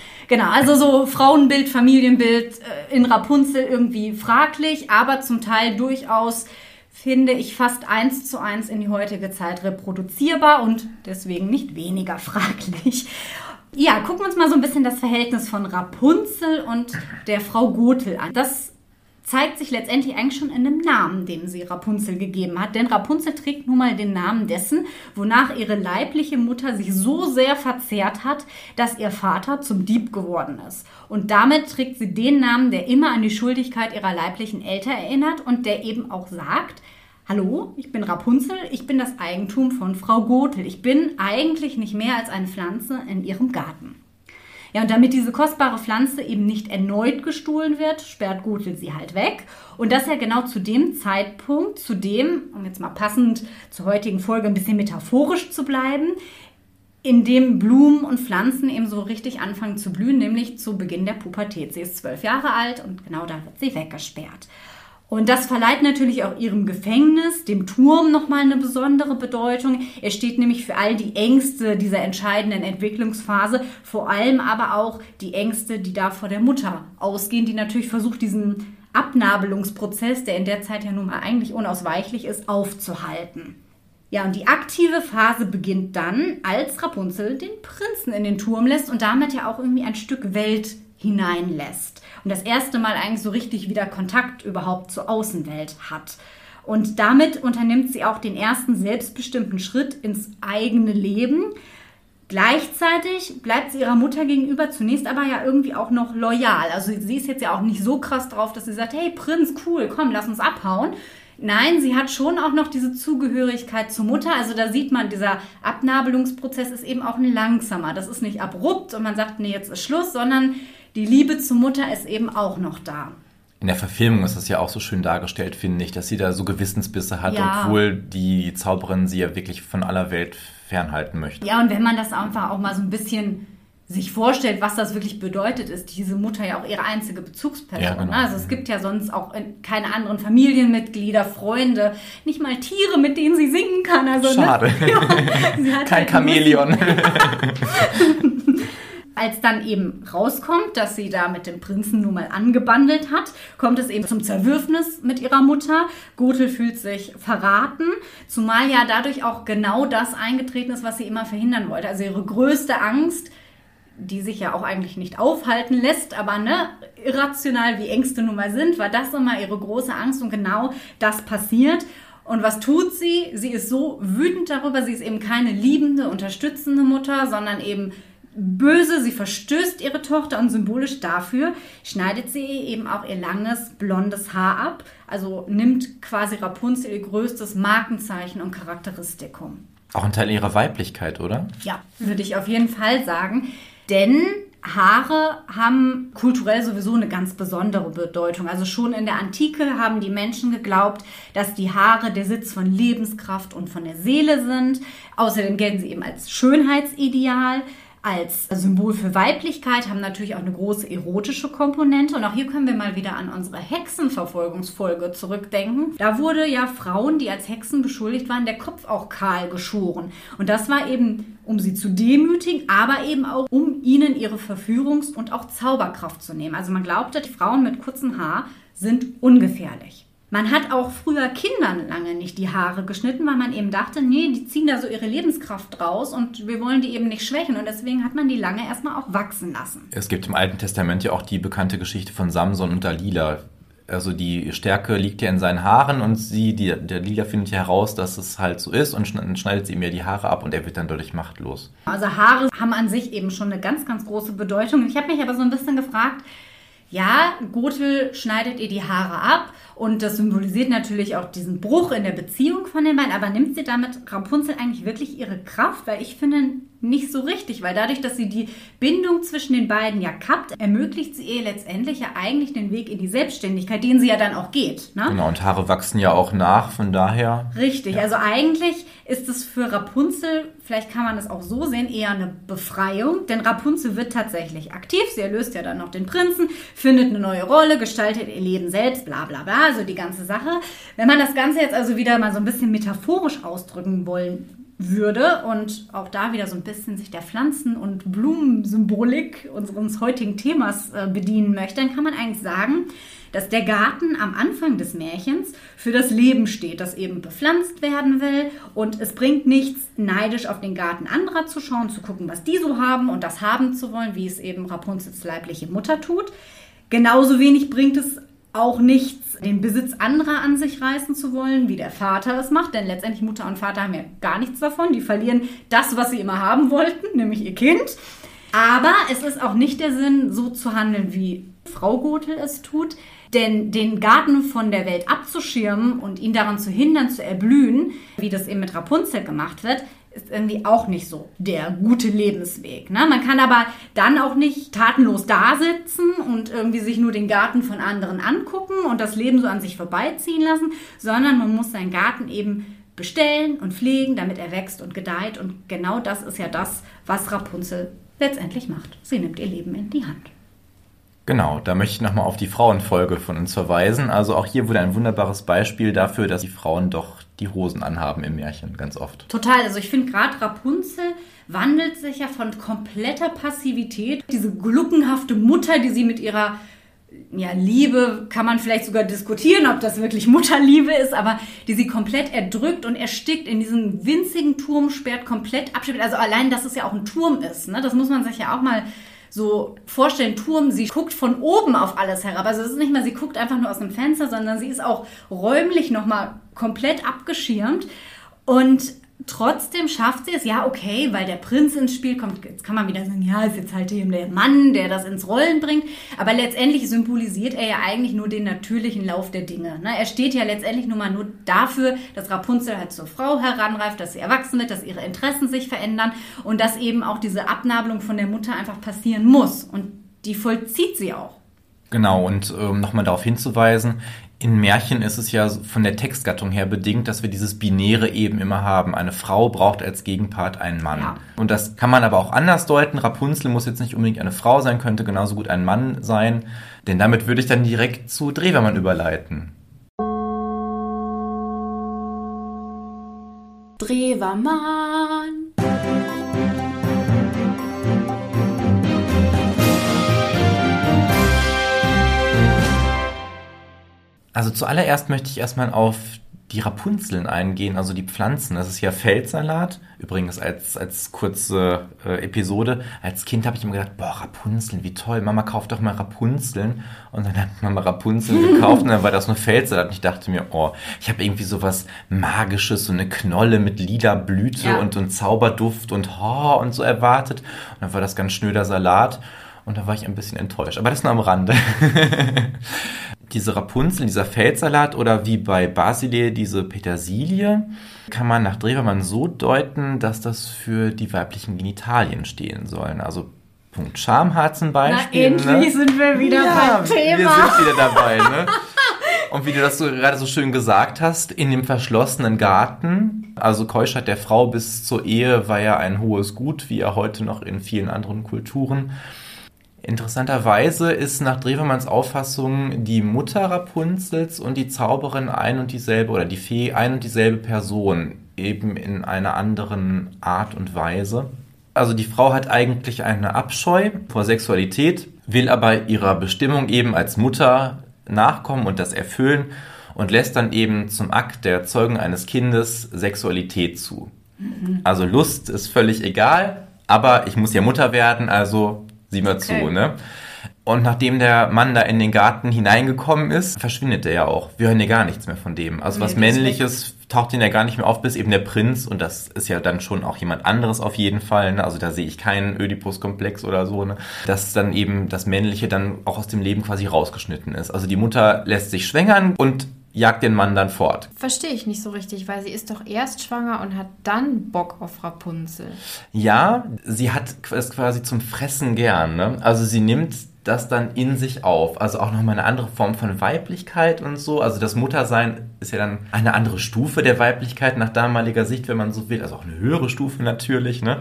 [laughs] genau, also so Frauenbild, Familienbild äh, in Rapunzel irgendwie fraglich, aber zum Teil durchaus finde ich fast eins zu eins in die heutige Zeit reproduzierbar und deswegen nicht weniger [laughs] fraglich. Ja, gucken wir uns mal so ein bisschen das Verhältnis von Rapunzel und der Frau Gothel an. Das zeigt sich letztendlich eigentlich schon in dem Namen, den sie Rapunzel gegeben hat. Denn Rapunzel trägt nun mal den Namen dessen, wonach ihre leibliche Mutter sich so sehr verzehrt hat, dass ihr Vater zum Dieb geworden ist. Und damit trägt sie den Namen, der immer an die Schuldigkeit ihrer leiblichen Eltern erinnert und der eben auch sagt, Hallo, ich bin Rapunzel, ich bin das Eigentum von Frau Gothel. Ich bin eigentlich nicht mehr als eine Pflanze in ihrem Garten. Ja, und damit diese kostbare Pflanze eben nicht erneut gestohlen wird, sperrt Gothel sie halt weg. Und das ja genau zu dem Zeitpunkt, zu dem, um jetzt mal passend zur heutigen Folge ein bisschen metaphorisch zu bleiben, in dem Blumen und Pflanzen eben so richtig anfangen zu blühen, nämlich zu Beginn der Pubertät. Sie ist zwölf Jahre alt und genau da wird sie weggesperrt. Und das verleiht natürlich auch ihrem Gefängnis, dem Turm, nochmal eine besondere Bedeutung. Er steht nämlich für all die Ängste dieser entscheidenden Entwicklungsphase, vor allem aber auch die Ängste, die da vor der Mutter ausgehen, die natürlich versucht, diesen Abnabelungsprozess, der in der Zeit ja nun mal eigentlich unausweichlich ist, aufzuhalten. Ja, und die aktive Phase beginnt dann, als Rapunzel den Prinzen in den Turm lässt und damit ja auch irgendwie ein Stück Welt hineinlässt und das erste Mal eigentlich so richtig wieder Kontakt überhaupt zur Außenwelt hat. Und damit unternimmt sie auch den ersten selbstbestimmten Schritt ins eigene Leben. Gleichzeitig bleibt sie ihrer Mutter gegenüber zunächst aber ja irgendwie auch noch loyal. Also sie ist jetzt ja auch nicht so krass drauf, dass sie sagt, hey Prinz, cool, komm, lass uns abhauen. Nein, sie hat schon auch noch diese Zugehörigkeit zur Mutter. Also da sieht man, dieser Abnabelungsprozess ist eben auch ein langsamer. Das ist nicht abrupt und man sagt, nee, jetzt ist Schluss, sondern die Liebe zur Mutter ist eben auch noch da. In der Verfilmung ist das ja auch so schön dargestellt, finde ich, dass sie da so Gewissensbisse hat, ja. obwohl die Zauberin sie ja wirklich von aller Welt fernhalten möchte. Ja, und wenn man das einfach auch mal so ein bisschen sich vorstellt, was das wirklich bedeutet, ist diese Mutter ja auch ihre einzige Bezugsperson. Ja, genau. Also es gibt ja sonst auch keine anderen Familienmitglieder, Freunde, nicht mal Tiere, mit denen sie singen kann. Also, ne? Schade. Ne? [laughs] Ja, Kein halt Chamäleon. [laughs] Als dann eben rauskommt, dass sie da mit dem Prinzen nun mal angebandelt hat, kommt es eben zum Zerwürfnis mit ihrer Mutter. Gothel fühlt sich verraten, zumal ja dadurch auch genau das eingetreten ist, was sie immer verhindern wollte. Also ihre größte Angst, die sich ja auch eigentlich nicht aufhalten lässt, aber ne, irrational wie Ängste nun mal sind, war das immer ihre große Angst und genau das passiert. Und was tut sie? Sie ist so wütend darüber, sie ist eben keine liebende, unterstützende Mutter, sondern eben böse, sie verstößt ihre Tochter und symbolisch dafür schneidet sie eben auch ihr langes blondes Haar ab, also nimmt quasi Rapunzel ihr größtes Markenzeichen und Charakteristikum. Auch ein Teil ihrer Weiblichkeit, oder? Ja, würde ich auf jeden Fall sagen, denn Haare haben kulturell sowieso eine ganz besondere Bedeutung. Also schon in der Antike haben die Menschen geglaubt, dass die Haare der Sitz von Lebenskraft und von der Seele sind. Außerdem gelten sie eben als Schönheitsideal als Symbol für Weiblichkeit, haben natürlich auch eine große erotische Komponente. Und auch hier können wir mal wieder an unsere Hexenverfolgungsfolge zurückdenken. Da wurde ja Frauen, die als Hexen beschuldigt waren, der Kopf auch kahl geschoren. Und das war eben, um sie zu demütigen, aber eben auch, um ihnen ihre Verführungs- und auch Zauberkraft zu nehmen. Also man glaubte, die Frauen mit kurzem Haar sind ungefährlich. Man hat auch früher Kindern lange nicht die Haare geschnitten, weil man eben dachte, nee, die ziehen da so ihre Lebenskraft raus und wir wollen die eben nicht schwächen. Und deswegen hat man die lange erstmal auch wachsen lassen. Es gibt im Alten Testament ja auch die bekannte Geschichte von Samson und Dalila. Also die Stärke liegt ja in seinen Haaren und sie, die, der Lila findet ja heraus, dass es halt so ist und schneidet sie ihm ja die Haare ab und er wird dann dadurch machtlos. Also Haare haben an sich eben schon eine ganz, ganz große Bedeutung. Ich habe mich aber so ein bisschen gefragt, ja, Gothel schneidet ihr die Haare ab und das symbolisiert natürlich auch diesen Bruch in der Beziehung von den beiden. Aber nimmt sie damit Rapunzel eigentlich wirklich ihre Kraft? Weil ich finde nicht so richtig, weil dadurch, dass sie die Bindung zwischen den beiden ja kappt, ermöglicht sie ihr letztendlich ja eigentlich den Weg in die Selbstständigkeit, den sie ja dann auch geht. Ne? Genau, und Haare wachsen ja auch nach, von daher. Richtig, ja. also eigentlich ist es für Rapunzel, vielleicht kann man es auch so sehen, eher eine Befreiung, denn Rapunzel wird tatsächlich aktiv. Sie erlöst ja dann noch den Prinzen, findet eine neue Rolle, gestaltet ihr Leben selbst, bla bla bla, also die ganze Sache. Wenn man das Ganze jetzt also wieder mal so ein bisschen metaphorisch ausdrücken wollen würde und auch da wieder so ein bisschen sich der Pflanzen- und Blumensymbolik unseres heutigen Themas äh, bedienen möchte, dann kann man eigentlich sagen, dass der Garten am Anfang des Märchens für das Leben steht, das eben bepflanzt werden will und es bringt nichts, neidisch auf den Garten anderer zu schauen, zu gucken, was die so haben und das haben zu wollen, wie es eben Rapunzels leibliche Mutter tut. Genauso wenig bringt es auch nichts, den Besitz anderer an sich reißen zu wollen, wie der Vater es macht, denn letztendlich Mutter und Vater haben ja gar nichts davon. Die verlieren das, was sie immer haben wollten, nämlich ihr Kind. Aber es ist auch nicht der Sinn, so zu handeln, wie Frau Gothel es tut. Denn den Garten von der Welt abzuschirmen und ihn daran zu hindern, zu erblühen, wie das eben mit Rapunzel gemacht wird, ist irgendwie auch nicht so der gute Lebensweg. Ne? Man kann aber dann auch nicht tatenlos da sitzen und irgendwie sich nur den Garten von anderen angucken und das Leben so an sich vorbeiziehen lassen, sondern man muss seinen Garten eben bestellen und pflegen, damit er wächst und gedeiht. Und genau das ist ja das, was Rapunzel letztendlich macht. Sie nimmt ihr Leben in die Hand. Genau, da möchte ich nochmal auf die Frauenfolge von uns verweisen. Also auch hier wurde ein wunderbares Beispiel dafür, dass die Frauen doch die Hosen anhaben im Märchen, ganz oft. Total, also ich finde gerade Rapunzel wandelt sich ja von kompletter Passivität, diese gluckenhafte Mutter, die sie mit ihrer ja, Liebe kann man vielleicht sogar diskutieren, ob das wirklich Mutterliebe ist, aber die sie komplett erdrückt und erstickt in diesem winzigen Turm, sperrt komplett abschüttet. Also allein, dass es ja auch ein Turm ist, ne? das muss man sich ja auch mal so vorstellen, Turm, sie guckt von oben auf alles herab. Also es ist nicht mal, sie guckt einfach nur aus dem Fenster, sondern sie ist auch räumlich nochmal komplett abgeschirmt. Und Trotzdem schafft sie es, ja, okay, weil der Prinz ins Spiel kommt. Jetzt kann man wieder sagen, ja, ist jetzt halt eben der Mann, der das ins Rollen bringt. Aber letztendlich symbolisiert er ja eigentlich nur den natürlichen Lauf der Dinge. Ne? Er steht ja letztendlich nur mal nur dafür, dass Rapunzel halt zur Frau heranreift, dass sie erwachsen wird, dass ihre Interessen sich verändern und dass eben auch diese Abnabelung von der Mutter einfach passieren muss. Und die vollzieht sie auch. Genau, und ähm, nochmal darauf hinzuweisen, in Märchen ist es ja von der Textgattung her bedingt, dass wir dieses Binäre eben immer haben. Eine Frau braucht als Gegenpart einen Mann. Ja. Und das kann man aber auch anders deuten. Rapunzel muss jetzt nicht unbedingt eine Frau sein, könnte genauso gut ein Mann sein. Denn damit würde ich dann direkt zu Drewermann überleiten. Drewermann. Also zuallererst möchte ich erstmal auf die Rapunzeln eingehen, also die Pflanzen. Das ist ja Feldsalat. Übrigens als, als kurze äh, Episode. Als Kind habe ich immer gedacht, boah, Rapunzeln, wie toll. Mama kauft doch mal Rapunzeln. Und dann hat Mama Rapunzeln [laughs] gekauft und dann war das nur Feldsalat. Und ich dachte mir, oh, ich habe irgendwie sowas Magisches, so eine Knolle mit lila Blüte ja. und, und Zauberduft und oh, und so erwartet. Und dann war das ganz schnöder Salat. Und da war ich ein bisschen enttäuscht. Aber das nur am Rande. [laughs] diese Rapunzel, dieser Feldsalat oder wie bei Basile diese Petersilie, kann man nach Drewermann so deuten, dass das für die weiblichen Genitalien stehen sollen. Also Punkt Schamhaar zum Beispiel. Na, endlich ne? sind wir wieder ja, beim Thema. Wir sind wieder dabei, ne? Und wie du das so gerade so schön gesagt hast, in dem verschlossenen Garten, also Keuschheit der Frau bis zur Ehe war ja ein hohes Gut, wie ja heute noch in vielen anderen Kulturen. Interessanterweise ist nach Drewermanns Auffassung die Mutter Rapunzels und die Zauberin ein und dieselbe oder die Fee ein und dieselbe Person, eben in einer anderen Art und Weise. Also die Frau hat eigentlich eine Abscheu vor Sexualität, will aber ihrer Bestimmung eben als Mutter nachkommen und das erfüllen und lässt dann eben zum Akt der Zeugung eines Kindes Sexualität zu. Mhm. Also Lust ist völlig egal, aber ich muss ja Mutter werden, also sieh mal okay. zu, ne? Und nachdem der Mann da in den Garten hineingekommen ist, verschwindet er ja auch. Wir hören ja gar nichts mehr von dem. Also nee, was Männliches taucht ihn ja gar nicht mehr auf, bis eben der Prinz, und das ist ja dann schon auch jemand anderes auf jeden Fall, ne? also da sehe ich keinen Ödipus-Komplex oder so, ne? dass dann eben das Männliche dann auch aus dem Leben quasi rausgeschnitten ist. Also die Mutter lässt sich schwängern und jagt den Mann dann fort. Verstehe ich nicht so richtig, weil sie ist doch erst schwanger und hat dann Bock auf Rapunzel. Ja, sie hat es quasi zum Fressen gern. Ne? Also sie nimmt das dann in sich auf. Also auch nochmal eine andere Form von Weiblichkeit und so. Also das Muttersein ist ja dann eine andere Stufe der Weiblichkeit nach damaliger Sicht, wenn man so will. Also auch eine höhere Stufe natürlich. Ne?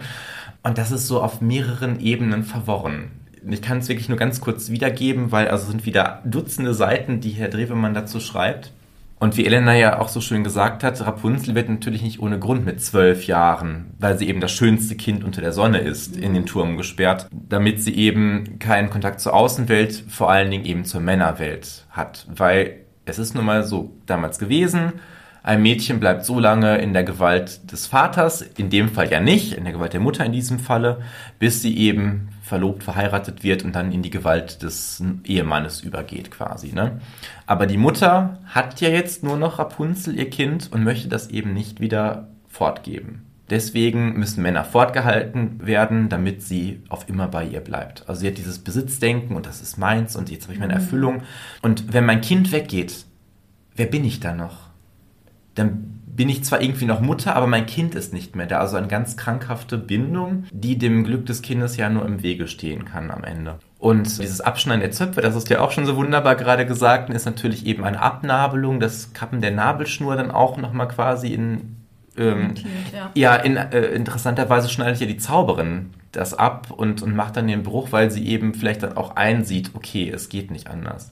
Und das ist so auf mehreren Ebenen verworren ich kann es wirklich nur ganz kurz wiedergeben, weil also sind wieder Dutzende Seiten, die Herr Drewemann dazu schreibt. Und wie Elena ja auch so schön gesagt hat, Rapunzel wird natürlich nicht ohne Grund mit zwölf Jahren, weil sie eben das schönste Kind unter der Sonne ist, in den Turm gesperrt, damit sie eben keinen Kontakt zur Außenwelt, vor allen Dingen eben zur Männerwelt hat. Weil es ist nun mal so damals gewesen, Ein Mädchen bleibt so lange in der Gewalt des Vaters, in dem Fall ja nicht, in der Gewalt der Mutter in diesem Falle, bis sie eben verlobt, verheiratet wird und dann in die Gewalt des Ehemannes übergeht quasi. Ne? Aber die Mutter hat ja jetzt nur noch Rapunzel, ihr Kind, und möchte das eben nicht wieder fortgeben. Deswegen müssen Männer fortgehalten werden, damit sie auf immer bei ihr bleibt. Also sie hat dieses Besitzdenken und das ist meins und jetzt habe ich meine mhm. Erfüllung. Und wenn mein Kind weggeht, wer bin ich dann noch? Dann bin ich zwar irgendwie noch Mutter, aber mein Kind ist nicht mehr da. Also eine ganz krankhafte Bindung, die dem Glück des Kindes ja nur im Wege stehen kann am Ende. Und dieses Abschneiden der Zöpfe, das ist ja auch schon so wunderbar gerade gesagt, ist natürlich eben eine Abnabelung, das Kappen der Nabelschnur dann auch nochmal quasi in ähm, ja. ja, in, äh, interessanterweise schneidet ja die Zauberin das ab und, und macht dann den Bruch, weil sie eben vielleicht dann auch einsieht, okay, es geht nicht anders.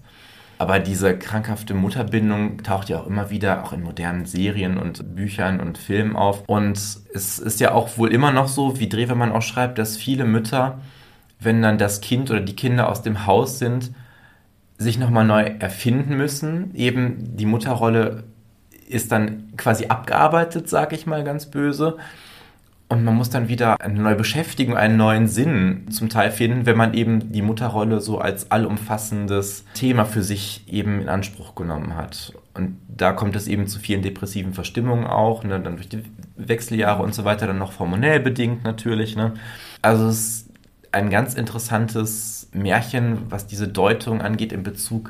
Aber diese krankhafte Mutterbindung taucht ja auch immer wieder auch in modernen Serien und Büchern und Filmen auf. Und es ist ja auch wohl immer noch so, wie Drewermann auch schreibt, dass viele Mütter, wenn dann das Kind oder die Kinder aus dem Haus sind, sich nochmal neu erfinden müssen, eben die Mutterrolle ist dann quasi abgearbeitet, sag ich mal ganz böse. Und man muss dann wieder eine neue Beschäftigung, einen neuen Sinn zum Teil finden, wenn man eben die Mutterrolle so als allumfassendes Thema für sich eben in Anspruch genommen hat. Und da kommt es eben zu vielen depressiven Verstimmungen auch, ne, dann durch die Wechseljahre und so weiter, dann noch hormonell bedingt natürlich. Ne. Also es ist ein ganz interessantes Märchen, was diese Deutung angeht in Bezug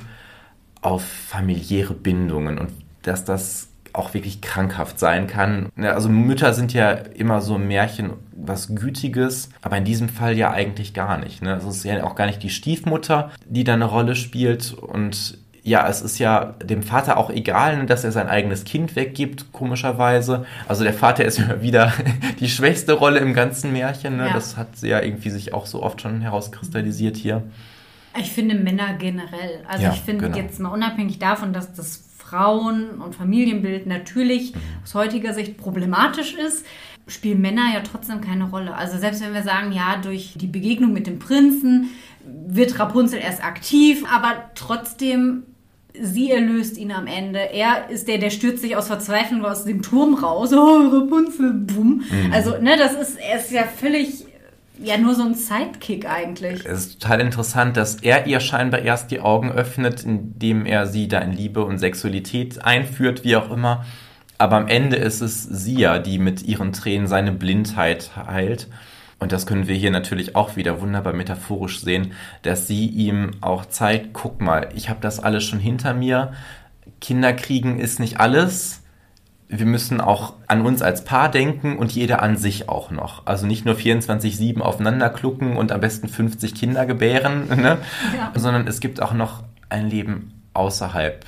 auf familiäre Bindungen und dass das auch wirklich krankhaft sein kann. Also Mütter sind ja immer so ein Märchen, was Gütiges, aber in diesem Fall ja eigentlich gar nicht. Ne? Also es ist ja auch gar nicht die Stiefmutter, die da eine Rolle spielt und ja, es ist ja dem Vater auch egal, ne, dass er sein eigenes Kind weggibt, komischerweise. Also der Vater ist [laughs] ja wieder die schwächste Rolle im ganzen Märchen. Ne? Ja. Das hat ja irgendwie sich auch so oft schon herauskristallisiert hier. Ich finde Männer generell. Also ja, ich finde genau. jetzt mal unabhängig davon, dass das Frauen- und Familienbild natürlich aus heutiger Sicht problematisch ist, spielen Männer ja trotzdem keine Rolle. Also selbst wenn wir sagen, ja, durch die Begegnung mit dem Prinzen wird Rapunzel erst aktiv, aber trotzdem sie erlöst ihn am Ende. Er ist der, der stürzt sich aus Verzweiflung aus dem Turm raus. [laughs] Oh, Rapunzel, bumm. Mhm. Also, ne, das ist, er ist ja völlig ja nur so ein Sidekick eigentlich. Es ist total interessant, dass er ihr scheinbar erst die Augen öffnet, indem er sie da in Liebe und Sexualität einführt, wie auch immer. Aber am Ende ist es sie ja, die mit ihren Tränen seine Blindheit heilt. Und das können wir hier natürlich auch wieder wunderbar metaphorisch sehen, dass sie ihm auch zeigt, guck mal, ich habe das alles schon hinter mir. Kinderkriegen ist nicht alles wir müssen auch an uns als Paar denken und jeder an sich auch noch. Also nicht nur 24-7 aufeinander klucken und am besten 50 Kinder gebären, [laughs] ne? ja. sondern es gibt auch noch ein Leben außerhalb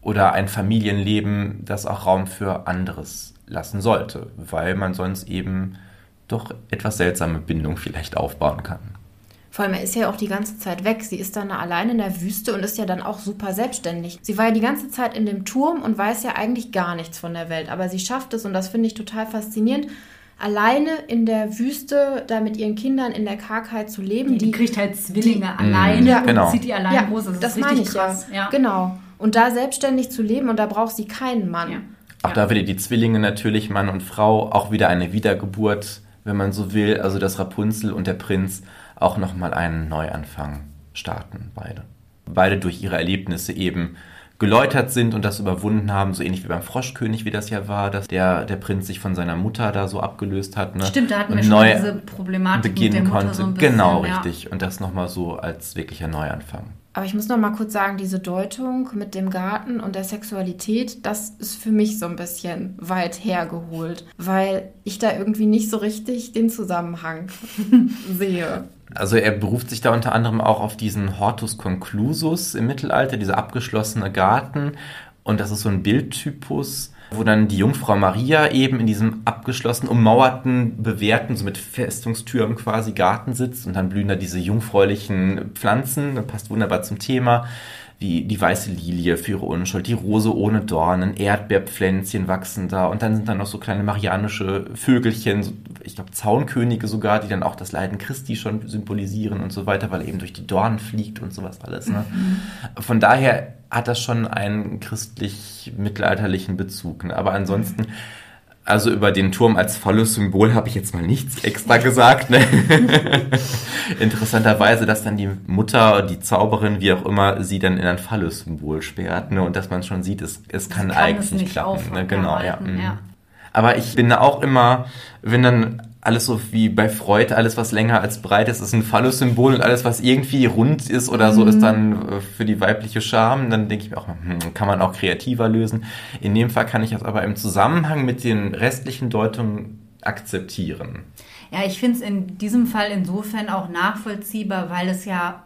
oder ein Familienleben, das auch Raum für anderes lassen sollte, weil man sonst eben doch etwas seltsame Bindung vielleicht aufbauen kann. Vor allem, er ist ja auch die ganze Zeit weg. Sie ist dann allein in der Wüste und ist ja dann auch super selbstständig. Sie war ja die ganze Zeit in dem Turm und weiß ja eigentlich gar nichts von der Welt. Aber sie schafft es und das finde ich total faszinierend alleine in der Wüste da mit ihren Kindern in der Kargheit zu leben. Ja, die, die, kriegt halt Zwillinge die, alleine ja, genau. und zieht die alleine ja, groß. Das, das ist meine ich krass. Ja. Genau. Und da selbstständig zu leben und da braucht sie keinen Mann. Ja. Auch da wieder die Zwillinge natürlich, Mann und Frau, auch wieder eine Wiedergeburt, wenn man so will. Also das Rapunzel und der Prinz auch nochmal einen Neuanfang starten, beide. Beide durch ihre Erlebnisse eben geläutert sind und das überwunden haben, so ähnlich wie beim Froschkönig, wie das ja war, dass der, der Prinz sich von seiner Mutter da so abgelöst hat. Ne? Stimmt, da hatten wir schon diese Problematik beginnen mit der Mutter konnte. So ein bisschen, genau, ja. richtig. Und das nochmal so als wirklicher Neuanfang. Aber ich muss noch mal kurz sagen, diese Deutung mit dem Garten und der Sexualität, das ist für mich so ein bisschen weit hergeholt, weil ich da irgendwie nicht so richtig den Zusammenhang [laughs] sehe. Also er beruft sich da unter anderem auch auf diesen Hortus conclusus im Mittelalter, dieser abgeschlossene Garten. Und das ist so ein Bildtypus, wo dann die Jungfrau Maria eben in diesem abgeschlossenen, ummauerten, bewährten, so mit Festungstüren quasi Garten sitzt und dann blühen da diese jungfräulichen Pflanzen, das passt wunderbar zum Thema. Wie die weiße Lilie für ihre Unschuld, die Rose ohne Dornen, Erdbeerpflänzchen wachsen da und dann sind da noch so kleine marianische Vögelchen, ich glaube Zaunkönige sogar, die dann auch das Leiden Christi schon symbolisieren und so weiter, weil er eben durch die Dornen fliegt und sowas alles. Ne? Mhm. Von daher hat das schon einen christlich-mittelalterlichen Bezug. Ne? Aber ansonsten... Mhm also über den Turm als volles Symbol habe ich jetzt mal nichts extra gesagt. Ne? [laughs] Interessanterweise, dass dann die Mutter, die Zauberin, wie auch immer, sie dann in ein Phallus-Symbol sperrt. Ne? Und dass man schon sieht, es, es kann, kann eigentlich es nicht klappen. Ne? Genau, ja. Mhm. ja. Aber ich bin auch immer, wenn dann alles so wie bei Freud, alles was länger als breit ist, ist ein Phallus-Symbol und alles was irgendwie rund ist oder so, ist dann äh, für die weibliche Scham. Dann denke ich mir auch, hm, kann man auch kreativer lösen. In dem Fall kann ich das aber im Zusammenhang mit den restlichen Deutungen akzeptieren. Ja, ich finde es in diesem Fall insofern auch nachvollziehbar, weil es ja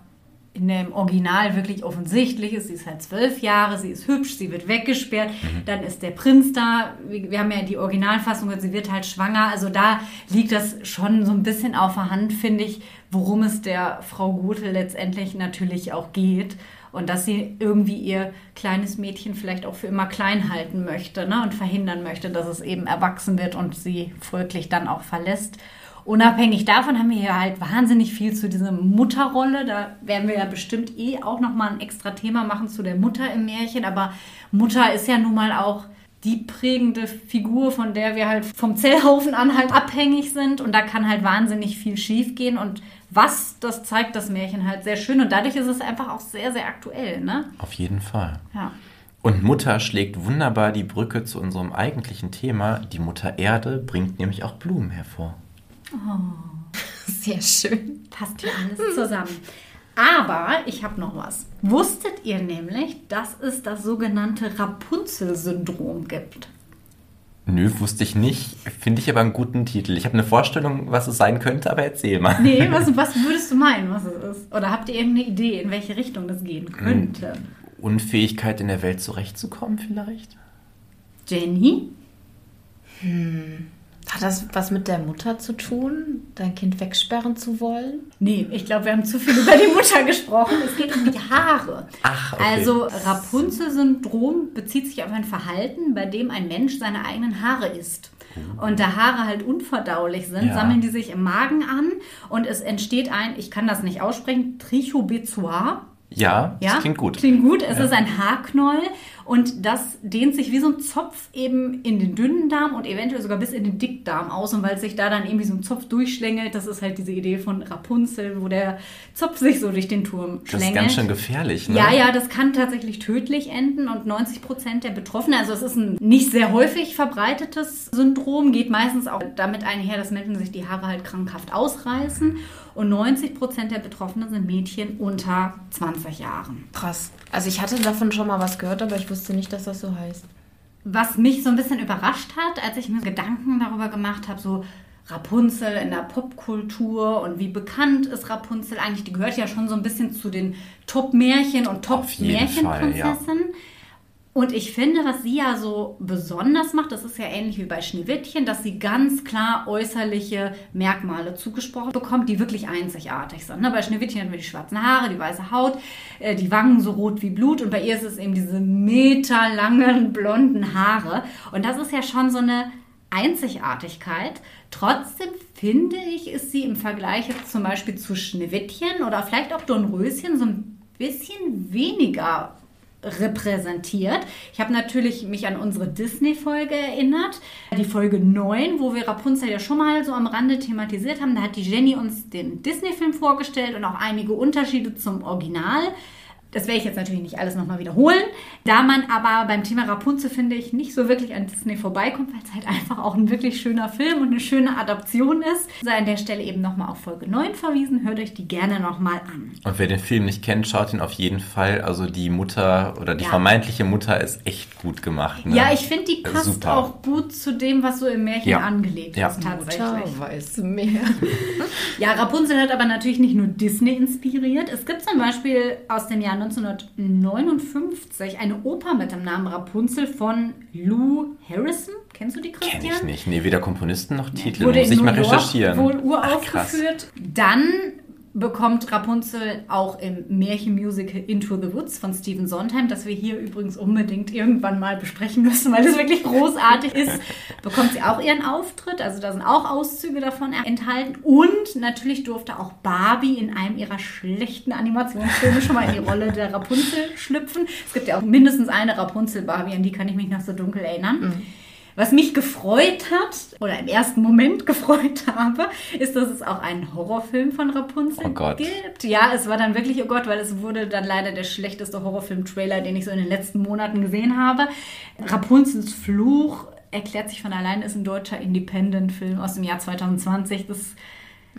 in dem Original wirklich offensichtlich ist. Sie ist halt zwölf Jahre, sie ist hübsch, sie wird weggesperrt, mhm. dann ist der Prinz da. Wir haben ja die Originalfassung, sie wird halt schwanger. Also da liegt das schon so ein bisschen auf der Hand, finde ich, worum es der Frau Gothe letztendlich natürlich auch geht. Und dass sie irgendwie ihr kleines Mädchen vielleicht auch für immer klein halten möchte ne? und verhindern möchte, dass es eben erwachsen wird und sie folglich dann auch verlässt. Unabhängig davon haben wir hier halt wahnsinnig viel zu dieser Mutterrolle. Da werden wir ja bestimmt eh auch nochmal ein extra Thema machen zu der Mutter im Märchen. Aber Mutter ist ja nun mal auch die prägende Figur, von der wir halt vom Zellhaufen an halt abhängig sind. Und da kann halt wahnsinnig viel schiefgehen. Und was, das zeigt das Märchen halt sehr schön. Und dadurch ist es einfach auch sehr, sehr aktuell. Ne? Auf jeden Fall. Ja. Und Mutter schlägt wunderbar die Brücke zu unserem eigentlichen Thema. Die Mutter Erde bringt nämlich auch Blumen hervor. Oh, [laughs] sehr schön. Passt hier alles zusammen. Aber ich habe noch was. Wusstet ihr nämlich, dass es das sogenannte Rapunzel-Syndrom gibt? Nö, wusste ich nicht. Finde ich aber einen guten Titel. Ich habe eine Vorstellung, was es sein könnte, aber erzähl mal. Nee, [laughs] was, was würdest du meinen, was es ist? Oder habt ihr irgendeine Idee, in welche Richtung das gehen könnte? Unfähigkeit in der Welt zurechtzukommen vielleicht? Jenny? Hm. Hat das was mit der Mutter zu tun, dein Kind wegsperren zu wollen? Nee, ich glaube, wir haben zu viel [laughs] über die Mutter gesprochen. Es geht um die Haare. Ach, okay. Also Rapunzel-Syndrom bezieht sich auf ein Verhalten, bei dem ein Mensch seine eigenen Haare isst. Oh. Und da Haare halt unverdaulich sind, ja. sammeln die sich im Magen an und es entsteht ein, ich kann das nicht aussprechen, Trichobezoar. Ja, ja, das klingt gut. Klingt gut. Es ja. ist ein Haarknoll und das dehnt sich wie so ein Zopf eben in den dünnen Darm und eventuell sogar bis in den Dickdarm aus. Und weil sich da dann irgendwie so ein Zopf durchschlängelt, das ist halt diese Idee von Rapunzel, wo der Zopf sich so durch den Turm schlängelt. Das ist ganz schön gefährlich, ne? Ja, ja, das kann tatsächlich tödlich enden und 90 Prozent der Betroffenen, also es ist ein nicht sehr häufig verbreitetes Syndrom, geht meistens auch damit einher, dass Menschen sich die Haare halt krankhaft ausreißen. Und 90 Prozent der Betroffenen sind Mädchen unter 20 Jahren. Krass. Also ich hatte davon schon mal was gehört, aber ich wusste nicht, dass das so heißt. Was mich so ein bisschen überrascht hat, als ich mir Gedanken darüber gemacht habe, so Rapunzel in der Popkultur und wie bekannt ist Rapunzel eigentlich? Die gehört ja schon so ein bisschen zu den Top-Märchen und Top-Märchenprinzessinnen. Ja. Und ich finde, was sie ja so besonders macht, das ist ja ähnlich wie bei Schneewittchen, dass sie ganz klar äußerliche Merkmale zugesprochen bekommt, die wirklich einzigartig sind. Ne? Bei Schneewittchen haben wir die schwarzen Haare, die weiße Haut, äh, die Wangen so rot wie Blut und bei ihr ist es eben diese meterlangen blonden Haare. Und das ist ja schon so eine Einzigartigkeit. Trotzdem finde ich, ist sie im Vergleich jetzt zum Beispiel zu Schneewittchen oder vielleicht auch Dornröschen so ein bisschen weniger repräsentiert. Ich habe natürlich mich an unsere Disney-Folge erinnert, die Folge 9, wo wir Rapunzel ja schon mal so am Rande thematisiert haben. Da hat die Jenny uns den Disney-Film vorgestellt und auch einige Unterschiede zum Original. Das werde ich jetzt natürlich nicht alles nochmal wiederholen. Da man aber beim Thema Rapunzel, finde ich, nicht so wirklich an Disney vorbeikommt, weil es halt einfach auch ein wirklich schöner Film und eine schöne Adaption ist, sei an der Stelle eben nochmal auf Folge 9 verwiesen. Hört euch die gerne nochmal an. Und wer den Film nicht kennt, schaut ihn auf jeden Fall. Also die Mutter oder die ja. vermeintliche Mutter ist echt gut gemacht. Ne? Ja, ich finde, die passt Super. auch gut zu dem, was so im Märchen ja. angelegt ja. ist tatsächlich. Mutter weiß mehr. [laughs] ja, Rapunzel hat aber natürlich nicht nur Disney inspiriert. Es gibt zum Beispiel aus dem Jahr 1959 eine Oper mit dem Namen Rapunzel von Lou Harrison. Kennst du die, Christian? Kenn ich nicht. Nee, weder Komponisten noch Titel. Wurde Muss ich mal recherchieren. Wohl uraufgeführt. Dann bekommt Rapunzel auch im Märchenmusical Into the Woods von Stephen Sondheim, das wir hier übrigens unbedingt irgendwann mal besprechen müssen, weil es wirklich großartig ist, bekommt sie auch ihren Auftritt. Also da sind auch Auszüge davon enthalten. Und natürlich durfte auch Barbie in einem ihrer schlechten Animationsfilme schon mal in die Rolle der Rapunzel schlüpfen. Es gibt ja auch mindestens eine Rapunzel-Barbie, an die kann ich mich noch so dunkel erinnern. Mhm. Was mich gefreut hat, oder im ersten Moment [laughs] gefreut habe, ist, dass es auch einen Horrorfilm von Rapunzel oh gibt. Ja, es war dann wirklich, oh Gott, weil es wurde dann leider der schlechteste Horrorfilm-Trailer, den ich so in den letzten Monaten gesehen habe. Rapunzels Fluch erklärt sich von allein, ist ein deutscher Independent-Film aus dem Jahr 2020. Das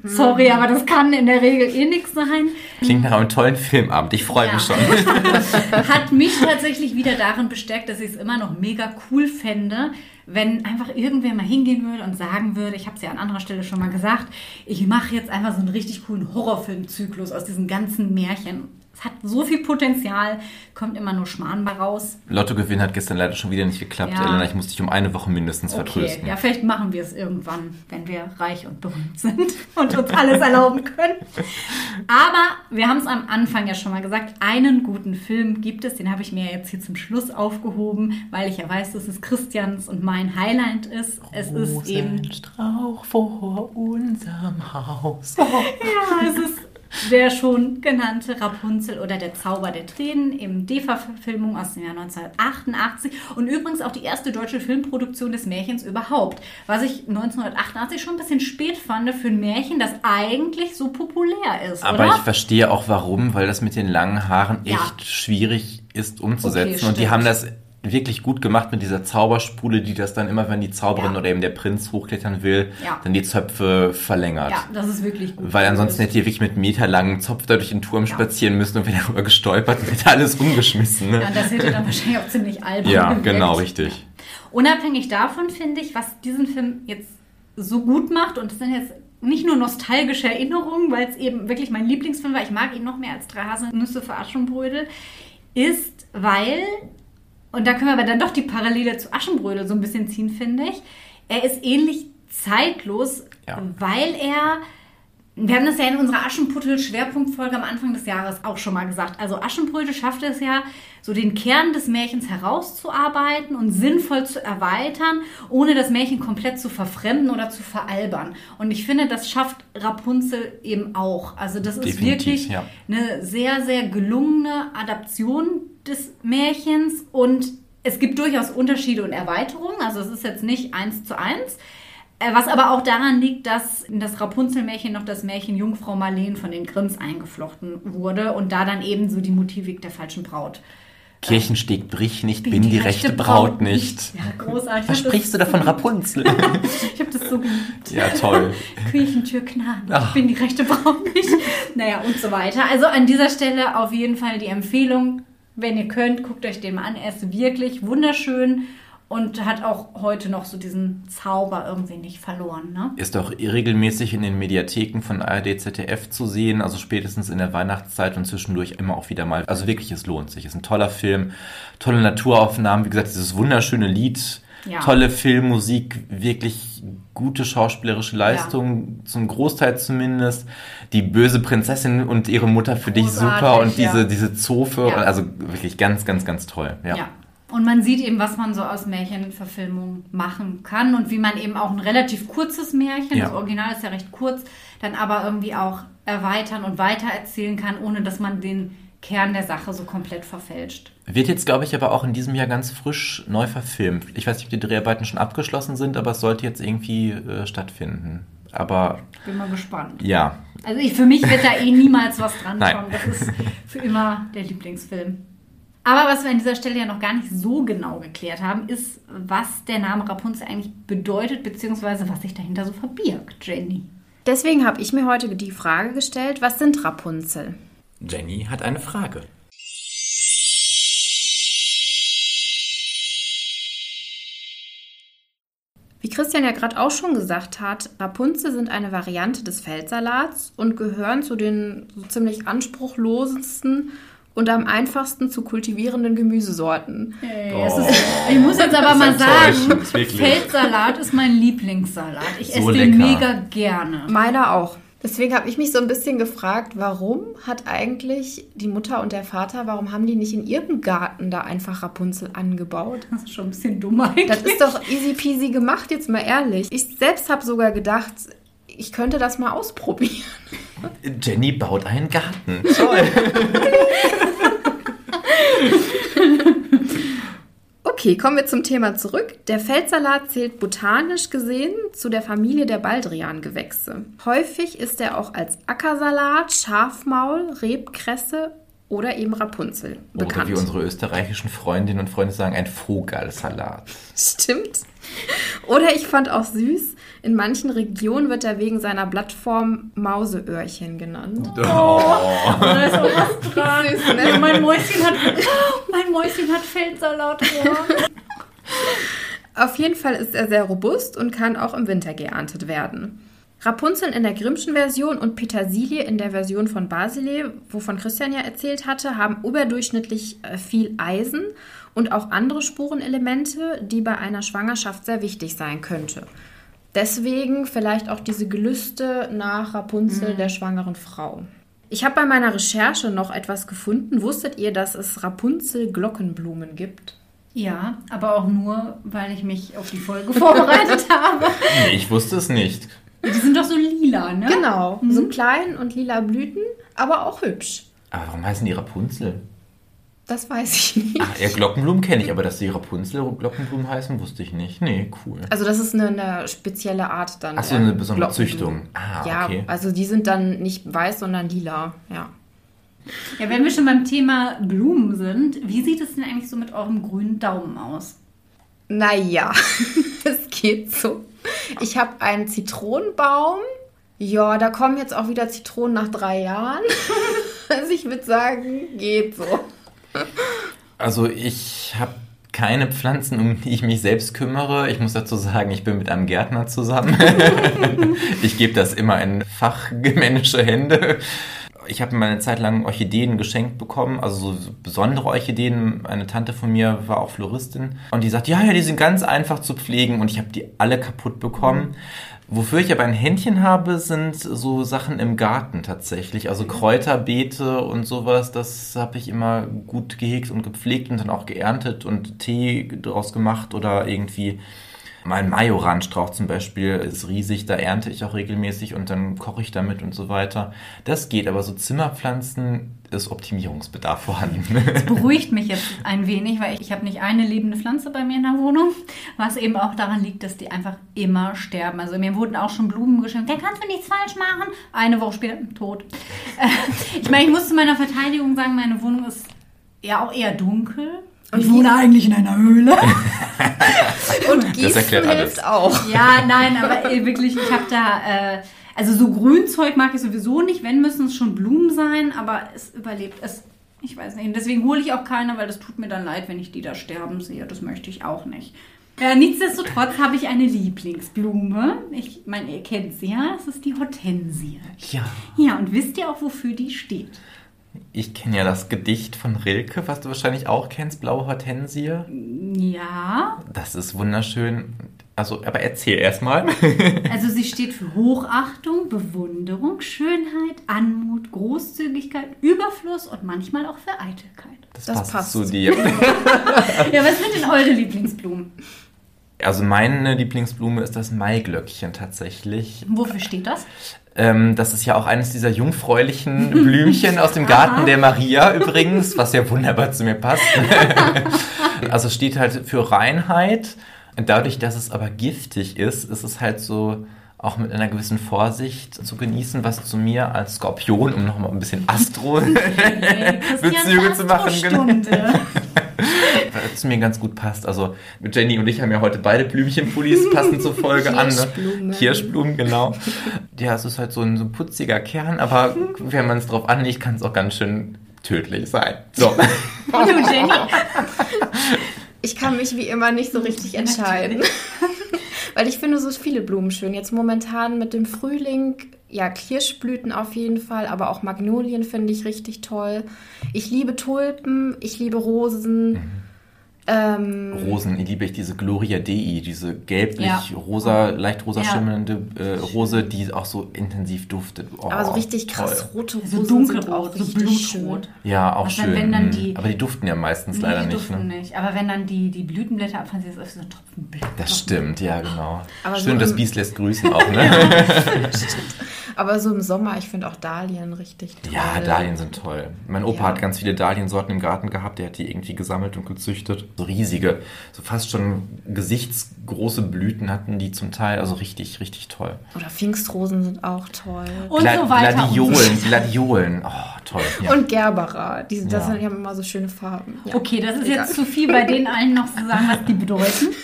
Sorry, aber das kann in der Regel eh nichts sein. Klingt nach einem tollen Filmabend. Ich freue ja. mich schon. [laughs] Hat mich tatsächlich wieder darin bestärkt, dass ich es immer noch mega cool fände, wenn einfach irgendwer mal hingehen würde und sagen würde, ich habe es ja an anderer Stelle schon mal gesagt, ich mache jetzt einfach so einen richtig coolen Horrorfilmzyklus aus diesen ganzen Märchen es hat so viel Potenzial, kommt immer nur Schmarrn bei raus. Lottogewinn hat gestern leider schon wieder nicht geklappt, ja. Elena. Ich muss dich um eine Woche mindestens okay. vertrösten. Ja, vielleicht machen wir es irgendwann, wenn wir reich und berühmt sind [laughs] und uns alles erlauben können. Aber wir haben es am Anfang ja schon mal gesagt, einen guten Film gibt es, den habe ich mir jetzt hier zum Schluss aufgehoben, weil ich ja weiß, dass es Christians und mein Highlight ist. Es ist eben Strauch vor unserem Haus. [laughs] Ja, es ist der schon genannte Rapunzel oder der Zauber der Tränen im DEFA-Verfilmung aus dem Jahr 1988 und übrigens auch die erste deutsche Filmproduktion des Märchens überhaupt, was ich 1988 schon ein bisschen spät fand für ein Märchen, das eigentlich so populär ist. Aber oder? ich verstehe auch warum, weil das mit den langen Haaren echt ja. schwierig ist umzusetzen okay, und die haben das wirklich gut gemacht mit dieser Zauberspule, die das dann immer, wenn die Zauberin ja. oder eben der Prinz hochklettern will, ja. dann die Zöpfe verlängert. Ja, das ist wirklich gut. Weil ansonsten hätte ihr wirklich mit meterlangen Zopf da durch den Turm ja. spazieren müssen und wäre darüber [laughs] gestolpert und hätte alles umgeschmissen. Ne? Ja, das hätte dann wahrscheinlich auch ziemlich albern Ja, gewirkt. genau, richtig. Unabhängig davon finde ich, was diesen Film jetzt so gut macht, und das sind jetzt nicht nur nostalgische Erinnerungen, weil es eben wirklich mein Lieblingsfilm war, ich mag ihn noch mehr als Drei Haselnüsse für Aschenbrödel, ist, weil und da können wir aber dann doch die Parallele zu Aschenbrödel so ein bisschen ziehen, finde ich. Er ist ähnlich zeitlos, ja. weil er wir haben das ja in unserer Aschenputtel-Schwerpunktfolge am Anfang des Jahres auch schon mal gesagt. Also Aschenbrödel schafft es ja, so den Kern des Märchens herauszuarbeiten und sinnvoll zu erweitern, ohne das Märchen komplett zu verfremden oder zu veralbern. Und ich finde, das schafft Rapunzel eben auch. Also das Definitiv, ist wirklich ja. eine sehr, sehr gelungene Adaption des Märchens und es gibt durchaus Unterschiede und Erweiterungen. Also es ist jetzt nicht eins zu eins. Äh, was aber auch daran liegt, dass in das Rapunzel-Märchen noch das Märchen Jungfrau Marleen von den Grimms eingeflochten wurde und da dann eben so die Motivik der falschen Braut. Kirchensteg brich nicht, bin, bin die, die, rechte, rechte Braut, Braut nicht. Ja, großartig. Was sprichst du da von Rapunzel? [laughs] ich habe das so geliebt. Ja, toll. Kirchentür knarren, ich bin die rechte Braut nicht. Naja, und so weiter. Also an dieser Stelle auf jeden Fall die Empfehlung, wenn ihr könnt, guckt euch den mal an. Er ist wirklich wunderschön und hat auch heute noch so diesen Zauber irgendwie nicht verloren. Ne? Ist auch regelmäßig in den Mediatheken von ARD, ZDF zu sehen, also spätestens in der Weihnachtszeit und zwischendurch immer auch wieder mal. Also wirklich, es lohnt sich. Ist ein toller Film, tolle Naturaufnahmen, wie gesagt, dieses wunderschöne Lied. Ja. Tolle Filmmusik, wirklich gute schauspielerische Leistung, ja. zum Großteil zumindest. Die böse Prinzessin und ihre Mutter für Großartig, dich super und diese, ja. diese Zofe, also wirklich ganz, ganz, ganz toll. ja. Und man sieht eben, was man so aus Märchenverfilmungen machen kann und wie man eben auch ein relativ kurzes Märchen, ja. das Original ist ja recht kurz, dann aber irgendwie auch erweitern und weitererzählen kann, ohne dass man den Kern der Sache so komplett verfälscht. Wird jetzt, glaube ich, aber auch in diesem Jahr ganz frisch neu verfilmt. Ich weiß nicht, ob die Dreharbeiten schon abgeschlossen sind, aber es sollte jetzt irgendwie äh, stattfinden. Aber. Bin mal gespannt. Ja. Also ich, für mich wird da eh [laughs] niemals was dran kommen. Das ist für immer der Lieblingsfilm. Aber was wir an dieser Stelle ja noch gar nicht so genau geklärt haben, ist, was der Name Rapunzel eigentlich bedeutet, beziehungsweise was sich dahinter so verbirgt, Jenny. Deswegen habe ich mir heute die Frage gestellt, was sind Rapunzel? Jenny hat eine Frage. Wie Christian ja gerade auch schon gesagt hat, Rapunzel sind eine Variante des Feldsalats und gehören zu den so ziemlich anspruchlosesten und am einfachsten zu kultivierenden Gemüsesorten. Hey, oh. ist, ich muss jetzt aber mal sagen, Feldsalat ist mein Lieblingssalat. Ich so esse den mega gerne. Meiner auch. Deswegen habe ich mich so ein bisschen gefragt, warum hat eigentlich die Mutter und der Vater, warum haben die nicht in ihrem Garten da einfach Rapunzel angebaut? Das ist schon ein bisschen dumm eigentlich. Das ist doch easy peasy gemacht, jetzt mal ehrlich. Ich selbst habe sogar gedacht, ich könnte das mal ausprobieren. Jenny baut einen Garten. [laughs] Toll. [laughs] Okay, kommen wir zum Thema zurück. Der Feldsalat zählt botanisch gesehen zu der Familie der Baldrian-Gewächse. Häufig ist er auch als Ackersalat, Schafmaul, Rebkresse oder eben Rapunzel bekannt. Oder wie unsere österreichischen Freundinnen und Freunde sagen, ein Vogelsalat. Stimmt. Oder ich fand auch süß, in manchen Regionen wird er wegen seiner Blattform Mauseöhrchen genannt. Da ist auch was dran. Süß, ne? Mein Mäuschen hat, [laughs] mein Mäuschen hat Feldsalat. Auf jeden Fall ist er sehr robust und kann auch im Winter geerntet werden. Rapunzel in der Grimmschen Version und Petersilie in der Version von Basile, wovon Christian ja erzählt hatte, haben überdurchschnittlich äh, viel Eisen und auch andere Spurenelemente, die bei einer Schwangerschaft sehr wichtig sein könnte. Deswegen vielleicht auch diese Gelüste nach Rapunzel der schwangeren Frau. Ich habe bei meiner Recherche noch etwas gefunden. Wusstet ihr, dass es Rapunzel-Glockenblumen gibt? Ja, aber auch nur, weil ich mich auf die Folge [laughs] vorbereitet habe. Nee, ich wusste es nicht. Die sind doch so lila, ne? Genau, so klein und lila Blüten, aber auch hübsch. Aber warum heißen die Rapunzel? Das weiß ich nicht. Ah, ja, Glockenblumen kenne ich, aber dass die Rapunzel Glockenblumen heißen, wusste ich nicht. Nee, cool. Also das ist eine, eine spezielle Art dann. Ach so, eine besondere Glockenblumen. Züchtung. Ah, Ja, okay. also die sind dann nicht weiß, sondern lila. Ja. Ja, wenn wir schon beim Thema Blumen sind, wie sieht es denn eigentlich so mit eurem grünen Daumen aus? Naja, es [laughs] geht so. Ich habe einen Zitronenbaum. Ja, da kommen jetzt auch wieder Zitronen nach drei Jahren. [laughs] Also ich würde sagen, geht so. Also ich habe keine Pflanzen, um die ich mich selbst kümmere. Ich muss dazu sagen, ich bin mit einem Gärtner zusammen. [laughs] ich gebe das immer in fachmännische Hände. Ich habe mal eine Zeit lang Orchideen geschenkt bekommen, also so besondere Orchideen. Eine Tante von mir war auch Floristin und die sagt, ja, ja, die sind ganz einfach zu pflegen und ich habe die alle kaputt bekommen. Wofür ich aber ein Händchen habe, sind so Sachen im Garten tatsächlich. Also Kräuterbeete und sowas, das habe ich immer gut gehegt und gepflegt und dann auch geerntet und Tee draus gemacht oder irgendwie mein Majoranstrauch zum Beispiel ist riesig, da ernte ich auch regelmäßig und dann koche ich damit und so weiter. Das geht, aber so Zimmerpflanzen ist Optimierungsbedarf vorhanden. [laughs] Beruhigt mich jetzt ein wenig, weil ich, ich habe nicht eine lebende Pflanze bei mir in der Wohnung, was eben auch daran liegt, dass die einfach immer sterben. Also mir wurden auch schon Blumen geschenkt. Da kannst du nichts falsch machen. Eine Woche später tot. [laughs] Ich meine, ich muss zu meiner Verteidigung sagen, meine Wohnung ist ja auch eher dunkel. Und ich wohne eigentlich in einer Höhle. [laughs] Und Gießen erklärt alles. hilft auch. Ja, nein, aber äh, wirklich, ich habe da, äh, also so Grünzeug mag ich sowieso nicht, wenn müssen es schon Blumen sein, aber es überlebt es. Ich weiß nicht. Und deswegen hole ich auch keine, weil das tut mir dann leid, wenn ich die da sterben sehe. Das möchte ich auch nicht. Ja, nichtsdestotrotz habe ich eine Lieblingsblume. Ich meine, ihr kennt sie ja, es ist die Hortensie. ja. Ja, und wisst ihr auch, wofür die steht? Ich kenne ja das Gedicht von Rilke, was du wahrscheinlich auch kennst, Blaue Hortensie. Ja, Das ist wunderschön. Also, aber erzähl erstmal. [laughs] Also sie steht für Hochachtung, Bewunderung, Schönheit, Anmut, Großzügigkeit, Überfluss und manchmal auch für Eitelkeit. Das, Das passt, passt. zu dir. [laughs] [laughs] Ja, was sind denn eure Lieblingsblumen? Also meine Lieblingsblume ist das Maiglöckchen tatsächlich. Wofür steht das? Ähm, das ist ja auch eines dieser jungfräulichen Blümchen aus dem Garten der Maria übrigens, was ja wunderbar zu mir passt. [laughs] also steht halt für Reinheit. Und dadurch, dass es aber giftig ist, ist es halt so auch mit einer gewissen Vorsicht zu genießen, was zu mir als Skorpion, um nochmal ein bisschen Astro Bezüge [laughs] zu machen, [laughs] Stunde. zu mir ganz gut passt. Also Jenny und ich haben ja heute beide Blümchenpullis passend zur Folge an. Ne? Kirschblumen. Kirschblumen, genau. Ja, es ist halt so ein, so ein putziger Kern, aber wenn man es drauf anlegt, kann es auch ganz schön tödlich sein. So. Du, [laughs] Jenny? Ich kann mich wie immer nicht so richtig entscheiden. [laughs] Weil ich finde so viele Blumen schön. Jetzt momentan mit dem Frühling, ja, Kirschblüten auf jeden Fall, aber auch Magnolien finde ich richtig toll. Ich liebe Tulpen, ich liebe Rosen. Ähm, Rosen, liebe ich, diese Gloria Dei, diese gelblich, Ja. rosa, leicht rosa Ja. schimmernde äh, Rose, die auch so intensiv duftet. Oh, aber so richtig krass toll. rote Rosen So sind dunkelrot, auch so richtig blutrot. schön. Ja, auch dann, schön. wenn dann mm. die- aber die duften ja meistens Nee, leider die nicht. duften Ne? nicht. Aber wenn dann die, die Blütenblätter abfallen, ist es so ein Tropfen Blut. Das stimmt, ja, genau. Aber so Schön, das Biest lässt grüßen auch, [laughs] ne? [laughs] Aber so im Sommer, ich finde auch Dahlien richtig toll. Ja, Dahlien sind toll. Mein Opa Ja. hat ganz viele Dahliensorten im Garten gehabt, der hat die irgendwie gesammelt und gezüchtet. So riesige, so fast schon gesichtsgroße Blüten hatten die zum Teil, also richtig, richtig toll. Oder Pfingstrosen sind auch toll. Und Gla- so weiter. Gladiolen, Und so. Gladiolen, oh, toll. Ja. Und Gerbera, die, das Ja. sind, die haben immer so schöne Farben. Ja. Okay, das ist Egal. jetzt zu viel bei den allen noch zu sagen, was die bedeuten. [laughs]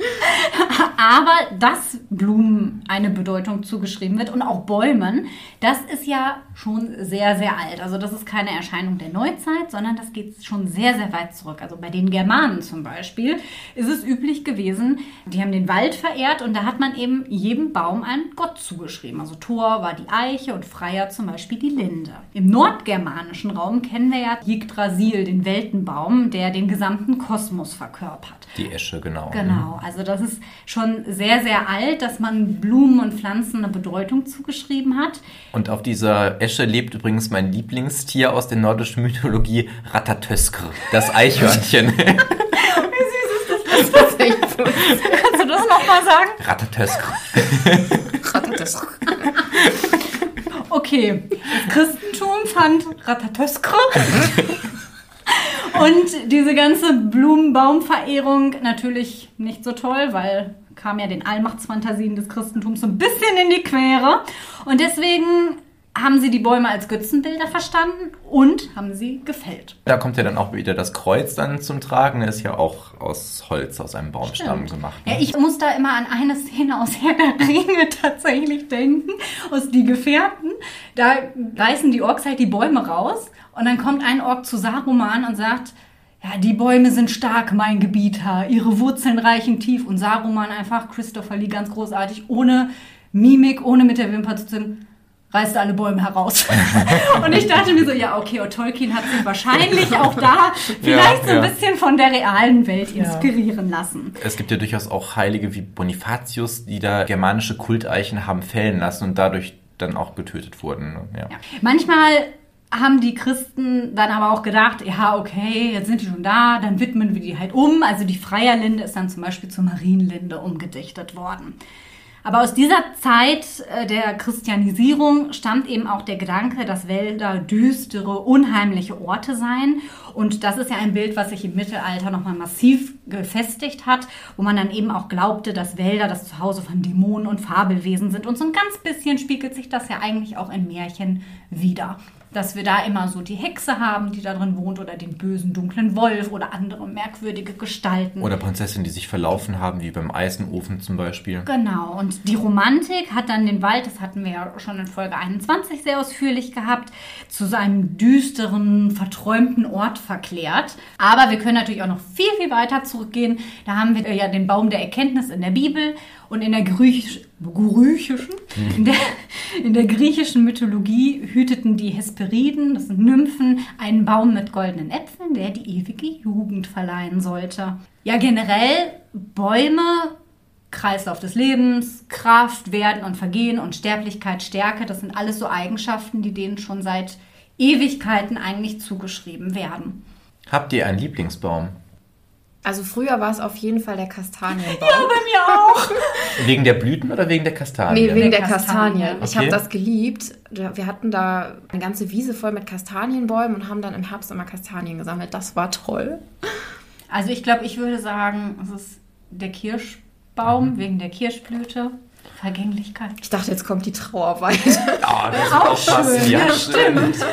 [laughs] Aber dass Blumen eine Bedeutung zugeschrieben wird und auch Bäumen, das ist ja schon sehr, sehr alt. Also das ist keine Erscheinung der Neuzeit, sondern das geht schon sehr, sehr weit zurück. Also bei den Germanen zum Beispiel ist es üblich gewesen, die haben den Wald verehrt und da hat man eben jedem Baum einen Gott zugeschrieben. Also Thor war die Eiche und Freier zum Beispiel die Linde. Im nordgermanischen Raum kennen wir ja Yggdrasil, den Weltenbaum, der den gesamten Kosmos verkörpert. Die Esche, genau. Genau, also das ist schon sehr, sehr alt, dass man Blumen und Pflanzen eine Bedeutung zugeschrieben hat. Und auf dieser Esche lebt übrigens mein Lieblingstier aus der nordischen Mythologie, Ratatöskr, das Eichhörnchen. [laughs] Das ist echt cool. Kannst du das nochmal sagen? Ratatöskr. Das- Okay, das Christentum fand Ratatöskre. [laughs] Und diese ganze Blumenbaumverehrung natürlich nicht so toll, weil kam ja den Allmachtsfantasien des Christentums so ein bisschen in die Quere. Und deswegen haben sie die Bäume als Götzenbilder verstanden und haben sie gefällt. Da kommt ja dann auch wieder das Kreuz dann zum Tragen. Das ist ja auch aus Holz, aus einem Baumstamm gemacht. Ja, ne? ich muss da immer an eine Szene [laughs] aus Herr der Ringe tatsächlich denken, aus Die Gefährten. Da reißen die Orks halt die Bäume raus und dann kommt ein Ork zu Saruman und sagt, ja, die Bäume sind stark, mein Gebieter, ihre Wurzeln reichen tief und Saruman einfach, Christopher Lee ganz großartig, ohne Mimik, ohne mit der Wimper zu ziehen, reißt alle Bäume heraus. [laughs] und ich dachte mir so, ja, okay, und Tolkien hat sich wahrscheinlich auch da vielleicht so ein ja. bisschen von der realen Welt inspirieren lassen. Es gibt ja durchaus auch Heilige wie Bonifatius, die da germanische Kulteichen haben fällen lassen und dadurch dann auch getötet wurden. ne? Ja. Ja. Manchmal haben die Christen dann aber auch gedacht, ja, okay, jetzt sind die schon da, dann widmen wir die halt um. Also die Freierlinde ist dann zum Beispiel zur Marienlinde umgedichtet worden. Aber aus dieser Zeit äh, der Christianisierung stammt eben auch der Gedanke, dass Wälder düstere, unheimliche Orte seien. Und das ist ja ein Bild, was sich im Mittelalter nochmal massiv gefestigt hat, wo man dann eben auch glaubte, dass Wälder das Zuhause von Dämonen und Fabelwesen sind. Und so ein ganz bisschen spiegelt sich das ja eigentlich auch in Märchen wieder. Dass wir da immer so die Hexe haben, die da drin wohnt, oder den bösen, dunklen Wolf oder andere merkwürdige Gestalten. Oder Prinzessinnen, die sich verlaufen haben, wie beim Eisenofen zum Beispiel. Genau, und die Romantik hat dann den Wald, das hatten wir ja schon in Folge 21 sehr ausführlich gehabt, zu seinem düsteren, verträumten Ort verklärt. Aber wir können natürlich auch noch viel, viel weiter zurückgehen. Da haben wir ja den Baum der Erkenntnis in der Bibel und in der griechisch, griechischen, in der, in der griechischen Mythologie hüteten die Hesperiden, das sind Nymphen, einen Baum mit goldenen Äpfeln, der die ewige Jugend verleihen sollte. Ja, generell Bäume Kreislauf des Lebens, Kraft, Werden und Vergehen und Sterblichkeit, Stärke, das sind alles so Eigenschaften, die denen schon seit Ewigkeiten eigentlich zugeschrieben werden. Habt ihr einen Lieblingsbaum? Also früher war es auf jeden Fall der Kastanienbaum. bei mir auch. [laughs] Wegen der Blüten oder wegen der Kastanien? Nee, wegen Der der Kastanien. Kastanien. Ich Okay. habe das geliebt. Wir hatten da eine ganze Wiese voll mit Kastanienbäumen und haben dann im Herbst immer Kastanien gesammelt. Das war toll. Also ich glaube, ich würde sagen, es ist der Kirschbaum wegen der Kirschblüte. Vergänglichkeit. Ich dachte, jetzt kommt die Trauerweide. [laughs] Ja, das ist Auch schön, Ja, ja, stimmt. [laughs]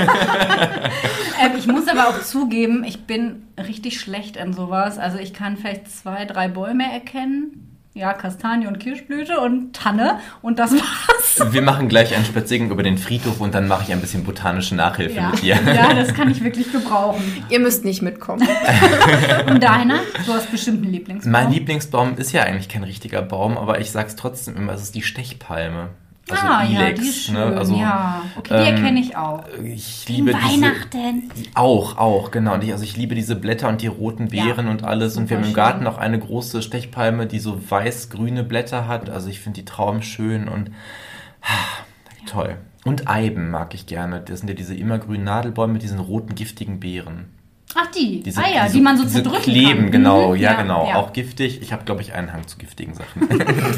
Ähm, ich muss aber auch zugeben, ich bin richtig schlecht in sowas. Also ich kann vielleicht zwei, drei Bäume erkennen. Ja, Kastanie und Kirschblüte und Tanne und das war's. Wir machen gleich einen Spaziergang über den Friedhof und dann mache ich ein bisschen botanische Nachhilfe Ja. mit dir. ja, das kann ich wirklich gebrauchen. Ihr müsst nicht mitkommen. [laughs] Und deiner? Du hast bestimmt einen Lieblingsbaum. Mein Lieblingsbaum ist ja eigentlich kein richtiger Baum, aber ich sag's trotzdem immer, es ist die Stechpalme. Also ah, ja, Ilex, die ist schön. ne? Also, ja, okay, die ähm, erkenne ich auch. Ich liebe diese, Weihnachten. Auch, auch, genau. Und ich, also ich liebe diese Blätter und die roten Beeren Ja, und alles. Und wir haben im Garten schön. noch eine große Stechpalme, die so weiß-grüne Blätter hat. Also ich finde die traumschön und ah, toll. Und Eiben mag ich gerne. Das sind ja diese immergrünen Nadelbäume mit diesen roten, giftigen Beeren. Ach, die. Diese, ah ja, diese, die man so zerdrücken kleben, kann. genau. Mhm, ja, genau. ja. Auch giftig. Ich habe, glaube ich, einen Hang zu giftigen Sachen.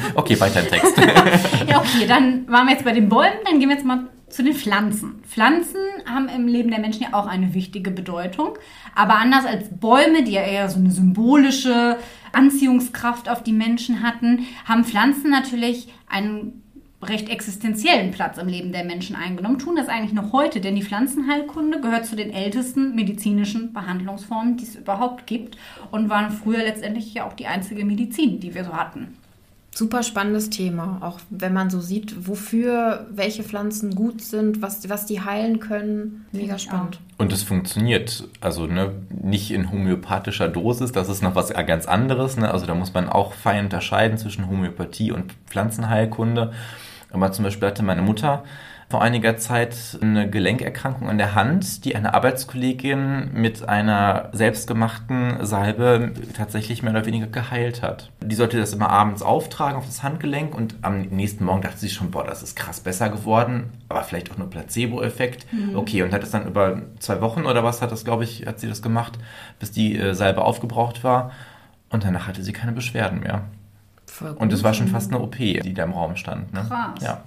[laughs] okay, weiter im Text. [laughs] Ja, okay, dann waren wir jetzt bei den Bäumen, dann gehen wir jetzt mal zu den Pflanzen. Pflanzen haben im Leben der Menschen ja auch eine wichtige Bedeutung, aber anders als Bäume, die ja eher so eine symbolische Anziehungskraft auf die Menschen hatten, haben Pflanzen natürlich einen recht existenziellen Platz im Leben der Menschen eingenommen, tun das eigentlich noch heute, denn die Pflanzenheilkunde gehört zu den ältesten medizinischen Behandlungsformen, die es überhaupt gibt und waren früher letztendlich ja auch die einzige Medizin, die wir so hatten. Super spannendes Thema, auch wenn man so sieht, wofür welche Pflanzen gut sind, was, was die heilen können. Mega spannend. Und es funktioniert. Also ne, nicht in homöopathischer Dosis, das ist noch was ganz anderes. Ne? Also da muss man auch fein unterscheiden zwischen Homöopathie und Pflanzenheilkunde. Aber zum Beispiel hatte meine Mutter vor einiger Zeit eine Gelenkerkrankung an der Hand, die eine Arbeitskollegin mit einer selbstgemachten Salbe tatsächlich mehr oder weniger geheilt hat. Die sollte das immer abends auftragen auf das Handgelenk und am nächsten Morgen dachte sie schon, boah, das ist krass besser geworden, aber vielleicht auch nur Placebo-Effekt. Okay, und hat es dann über zwei Wochen oder was hat das, glaube ich, hat sie das gemacht, bis die äh, Salbe aufgebraucht war. Und danach hatte sie keine Beschwerden mehr. Und es war schon fast eine OP, die da im Raum stand. Ne? Krass. Ja.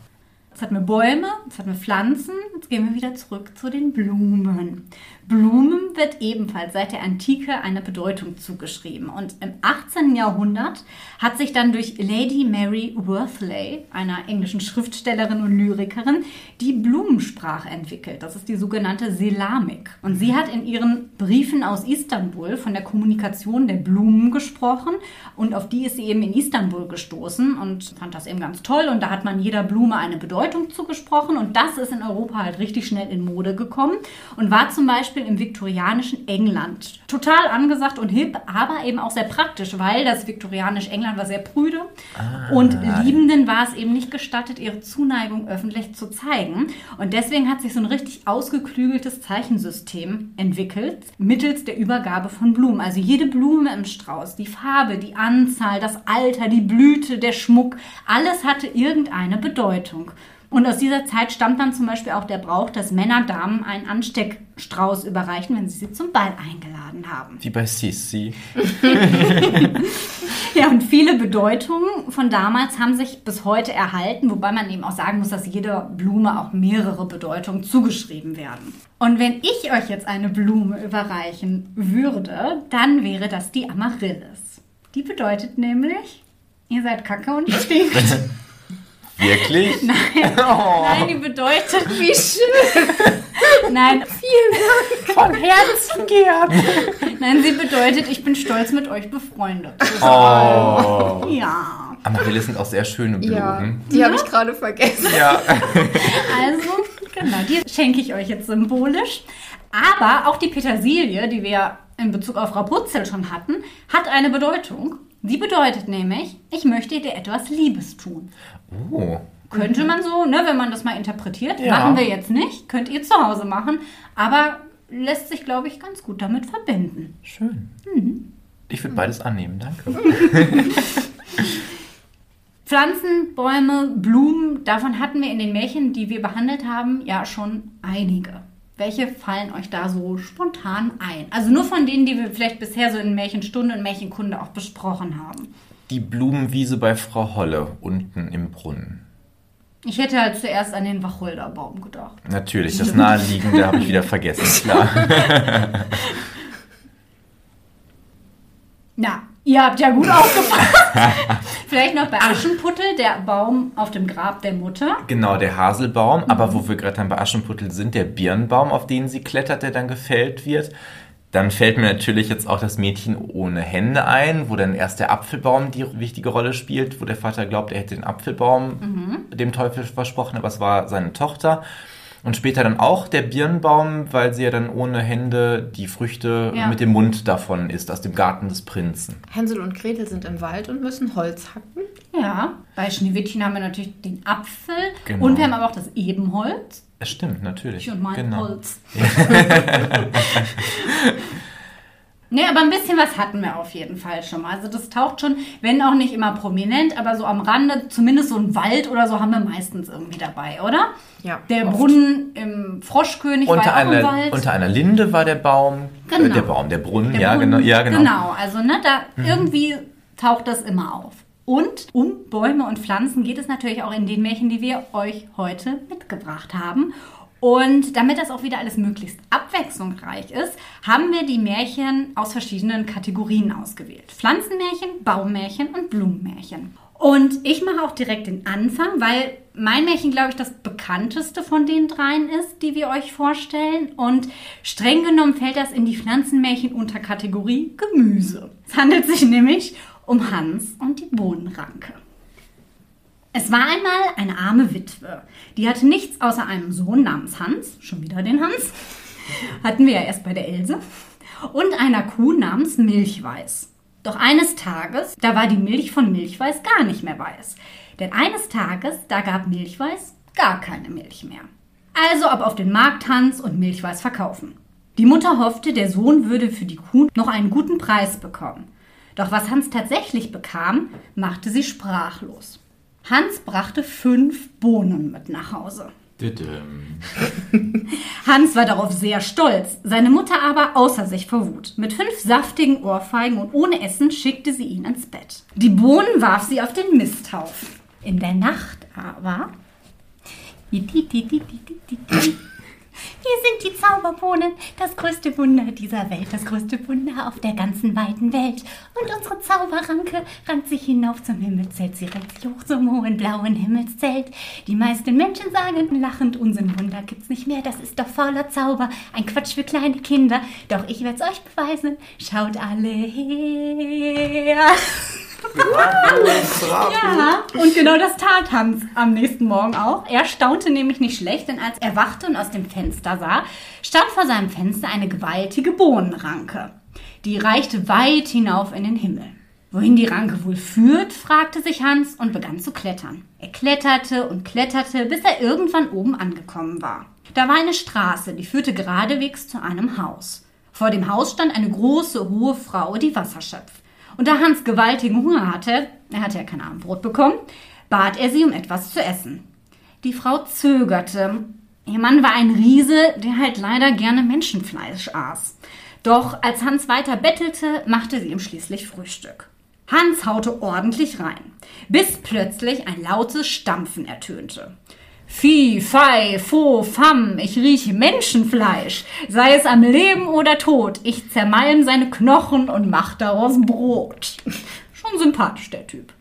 Jetzt hatten wir Bäume, jetzt hatten wir Pflanzen, jetzt gehen wir wieder zurück zu den Blumen. Blumen wird ebenfalls seit der Antike eine Bedeutung zugeschrieben. Und im 18. Jahrhundert hat sich dann durch Lady Mary Worthley, einer englischen Schriftstellerin und Lyrikerin, die Blumensprache entwickelt. Das ist die sogenannte Selamik. Und sie hat in ihren Briefen aus Istanbul von der Kommunikation der Blumen gesprochen. Und auf die ist sie eben in Istanbul gestoßen und fand das eben ganz toll. Und da hat man jeder Blume eine Bedeutung zugesprochen. Und das ist in Europa halt richtig schnell in Mode gekommen und war zum Beispiel im viktorianischen England total angesagt und hip, aber eben auch sehr praktisch, weil das viktorianische England war sehr prüde und Liebenden war es eben nicht gestattet, ihre Zuneigung öffentlich zu zeigen. Und deswegen hat sich so ein richtig ausgeklügeltes Zeichensystem entwickelt, mittels der Übergabe von Blumen. Also jede Blume im Strauß, die Farbe, die Anzahl, das Alter, die Blüte, der Schmuck, alles hatte irgendeine Bedeutung. Und aus dieser Zeit stammt dann zum Beispiel auch der Brauch, dass Männer Damen einen Ansteckstrauß überreichen, wenn sie sie zum Ball eingeladen haben. Wie bei Sissi. [laughs] Ja, und viele Bedeutungen von damals haben sich bis heute erhalten, wobei man eben auch sagen muss, dass jeder Blume auch mehrere Bedeutungen zugeschrieben werden. Und wenn ich euch jetzt eine Blume überreichen würde, dann wäre das die Amaryllis. Die bedeutet nämlich, ihr seid kacke und stinkt. [laughs] Wirklich? [laughs] [laughs] Oh. Nein, die bedeutet, wie schön. [laughs] Nein, vielen Dank. Von Herzen gern. Nein, sie bedeutet, ich bin stolz mit euch befreundet. Oh. Ja. Amaryllis sind auch sehr schöne Ja, Blumen. die habe ich gerade vergessen. Ja. Also, genau, die schenke ich euch jetzt symbolisch. Aber auch die Petersilie, die wir in Bezug auf Rapunzel schon hatten, hat eine Bedeutung. Die bedeutet nämlich, ich möchte dir etwas Liebes tun. Oh. Könnte man so, ne, wenn man das mal interpretiert. Ja. Machen wir jetzt nicht, könnt ihr zu Hause machen. Aber lässt sich, glaube ich, ganz gut damit verbinden. Schön. Mhm. Ich würde beides annehmen, danke. [laughs] Pflanzen, Bäume, Blumen, davon hatten wir in den Märchen, die wir behandelt haben, ja schon einige. Welche fallen euch da so spontan ein? Also nur von denen, die wir vielleicht bisher so in Märchenstunde und Märchenkunde auch besprochen haben. Die Blumenwiese bei Frau Holle unten im Brunnen. Ich hätte halt zuerst an den Wacholderbaum gedacht. Natürlich, das Naheliegende habe ich wieder vergessen, klar. [laughs] Na, ihr habt ja gut aufgepasst. vielleicht noch bei Aschenputtel, der Baum auf dem Grab der Mutter. Genau, der Haselbaum, aber wo wir gerade dann bei Aschenputtel sind, der Birnbaum, auf den sie klettert, der dann gefällt wird. Dann fällt mir natürlich jetzt auch das Mädchen ohne Hände ein, wo dann erst der Apfelbaum die wichtige Rolle spielt, wo der Vater glaubt, er hätte den Apfelbaum Mhm. dem Teufel versprochen, aber es war seine Tochter. Und später dann auch der Birnbaum, weil sie ja dann ohne Hände die Früchte Ja. mit dem Mund davon isst, aus dem Garten des Prinzen. Hänsel und Gretel sind im Wald und müssen Holz hacken. Ja, bei Schneewittchen haben wir natürlich den Apfel Genau. und wir haben aber auch das Ebenholz. Es stimmt, natürlich. Ich und mein genau. Holz. [laughs] nee, aber ein bisschen was hatten wir auf jeden Fall schon mal. Also das taucht schon, wenn auch nicht immer prominent, aber so am Rande, zumindest so ein Wald oder so haben wir meistens irgendwie dabei, oder? Ja, Der oft. Brunnen im Froschkönig Unter war auch im einer, Wald. unter einer Linde war der Baum. Genau. Äh, der Baum, der Brunnen, Der ja, Brunnen. genau. Ja, genau. Genau, also ne, da irgendwie taucht das immer auf. Und um Bäume und Pflanzen geht es natürlich auch in den Märchen, die wir euch heute mitgebracht haben. Und damit das auch wieder alles möglichst abwechslungsreich ist, haben wir die Märchen aus verschiedenen Kategorien ausgewählt. Pflanzenmärchen, Baummärchen und Blumenmärchen. Und ich mache auch direkt den Anfang, weil mein Märchen, glaube ich, das bekannteste von den dreien ist, die wir euch vorstellen. Und streng genommen fällt das in die Pflanzenmärchen unter Kategorie Gemüse. Es handelt sich nämlich um Hans und die Bohnenranke. Es war einmal eine arme Witwe. Die hatte nichts außer einem Sohn namens Hans, schon wieder den Hans, hatten wir ja erst bei der Else, und einer Kuh namens Milchweiß. Doch eines Tages, da war die Milch von Milchweiß gar nicht mehr weiß. Denn eines Tages, da gab Milchweiß gar keine Milch mehr. Also ab auf den Markt Hans und Milchweiß verkaufen. Die Mutter hoffte, der Sohn würde für die Kuh noch einen guten Preis bekommen. Doch was Hans tatsächlich bekam, machte sie sprachlos. Hans brachte fünf Bohnen mit nach Hause. [laughs] Hans war darauf sehr stolz, seine Mutter aber außer sich vor Wut. Mit fünf saftigen Ohrfeigen und ohne Essen schickte sie ihn ins Bett. Die Bohnen warf sie auf den Misthaufen. In der Nacht aber... Hier sind die Zauberbohnen, das größte Wunder dieser Welt, das größte Wunder auf der ganzen weiten Welt. Und unsere Zauberranke rankt sich hinauf zum Himmelszelt, sie rennt sich hoch zum hohen blauen Himmelszelt. Die meisten Menschen sagen lachend, unseren Wunder gibt's nicht mehr, das ist doch voller Zauber, ein Quatsch für kleine Kinder. Doch ich werd's euch beweisen, schaut alle her. Ja, und genau das tat Hans am nächsten Morgen auch. Er staunte nämlich nicht schlecht, denn als er wachte und aus dem Fenster sah, stand vor seinem Fenster eine gewaltige Bohnenranke. Die reichte weit hinauf in den Himmel. Wohin die Ranke wohl führt, fragte sich Hans und begann zu klettern. Er kletterte und kletterte, bis er irgendwann oben angekommen war. Da war eine Straße, die führte geradewegs zu einem Haus. Vor dem Haus stand eine große, hohe Frau, die Wasser schöpft. Und da Hans gewaltigen Hunger hatte, er hatte ja kein Abendbrot bekommen, bat er sie um etwas zu essen. Die Frau zögerte. Ihr Mann war ein Riese, der halt leider gerne Menschenfleisch aß. Doch als Hans weiter bettelte, machte sie ihm schließlich Frühstück. Hans haute ordentlich rein, bis plötzlich ein lautes Stampfen ertönte. Fi, fei, fo, fam, ich rieche Menschenfleisch, sei es am Leben oder tot, ich zermalm seine Knochen und mach daraus Brot. [laughs] Schon sympathisch, der Typ.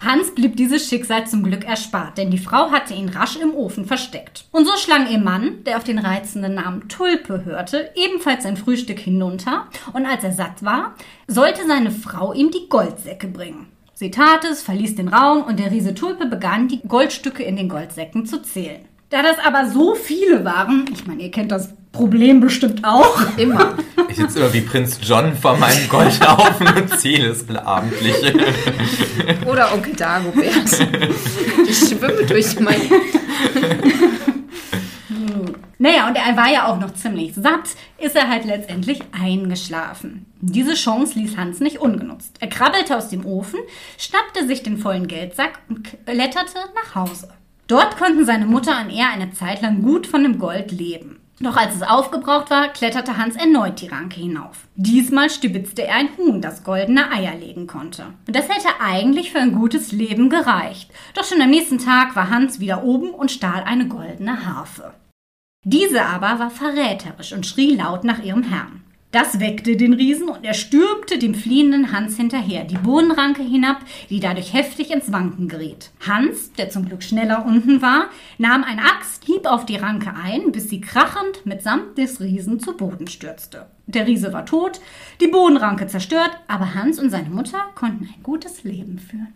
Hans blieb dieses Schicksal zum Glück erspart, denn die Frau hatte ihn rasch im Ofen versteckt. Und so schlang ihr Mann, der auf den reizenden Namen Tulpe hörte, ebenfalls sein Frühstück hinunter, und als er satt war, sollte seine Frau ihm die Goldsäcke bringen. Sie tat es, verließ den Raum und der Riese Tulpe begann, die Goldstücke in den Goldsäcken zu zählen. Da das aber so viele waren, ich meine, ihr kennt das Problem bestimmt auch, [laughs] Immer. Ich sitze immer wie Prinz John vor meinem Goldhaufen und zähle es abendlich. Oder Onkel Dagobert. Ich schwimme durch mein. [laughs] Naja, und er war ja auch noch ziemlich satt, ist er halt letztendlich eingeschlafen. Diese Chance ließ Hans nicht ungenutzt. Er krabbelte aus dem Ofen, schnappte sich den vollen Geldsack und kletterte nach Hause. Dort konnten seine Mutter und er eine Zeit lang gut von dem Gold leben. Doch als es aufgebraucht war, kletterte Hans erneut die Ranke hinauf. Diesmal stibitzte er ein Huhn, das goldene Eier legen konnte. Und das hätte eigentlich für ein gutes Leben gereicht. Doch schon am nächsten Tag war Hans wieder oben und stahl eine goldene Harfe. Diese aber war verräterisch und schrie laut nach ihrem Herrn. Das weckte den Riesen und er stürmte dem fliehenden Hans hinterher, die Bohnenranke hinab, die dadurch heftig ins Wanken geriet. Hans, der zum Glück schneller unten war, nahm eine Axt, hieb auf die Ranke ein, bis sie krachend mitsamt des Riesen zu Boden stürzte. Der Riese war tot, die Bohnenranke zerstört, aber Hans und seine Mutter konnten ein gutes Leben führen.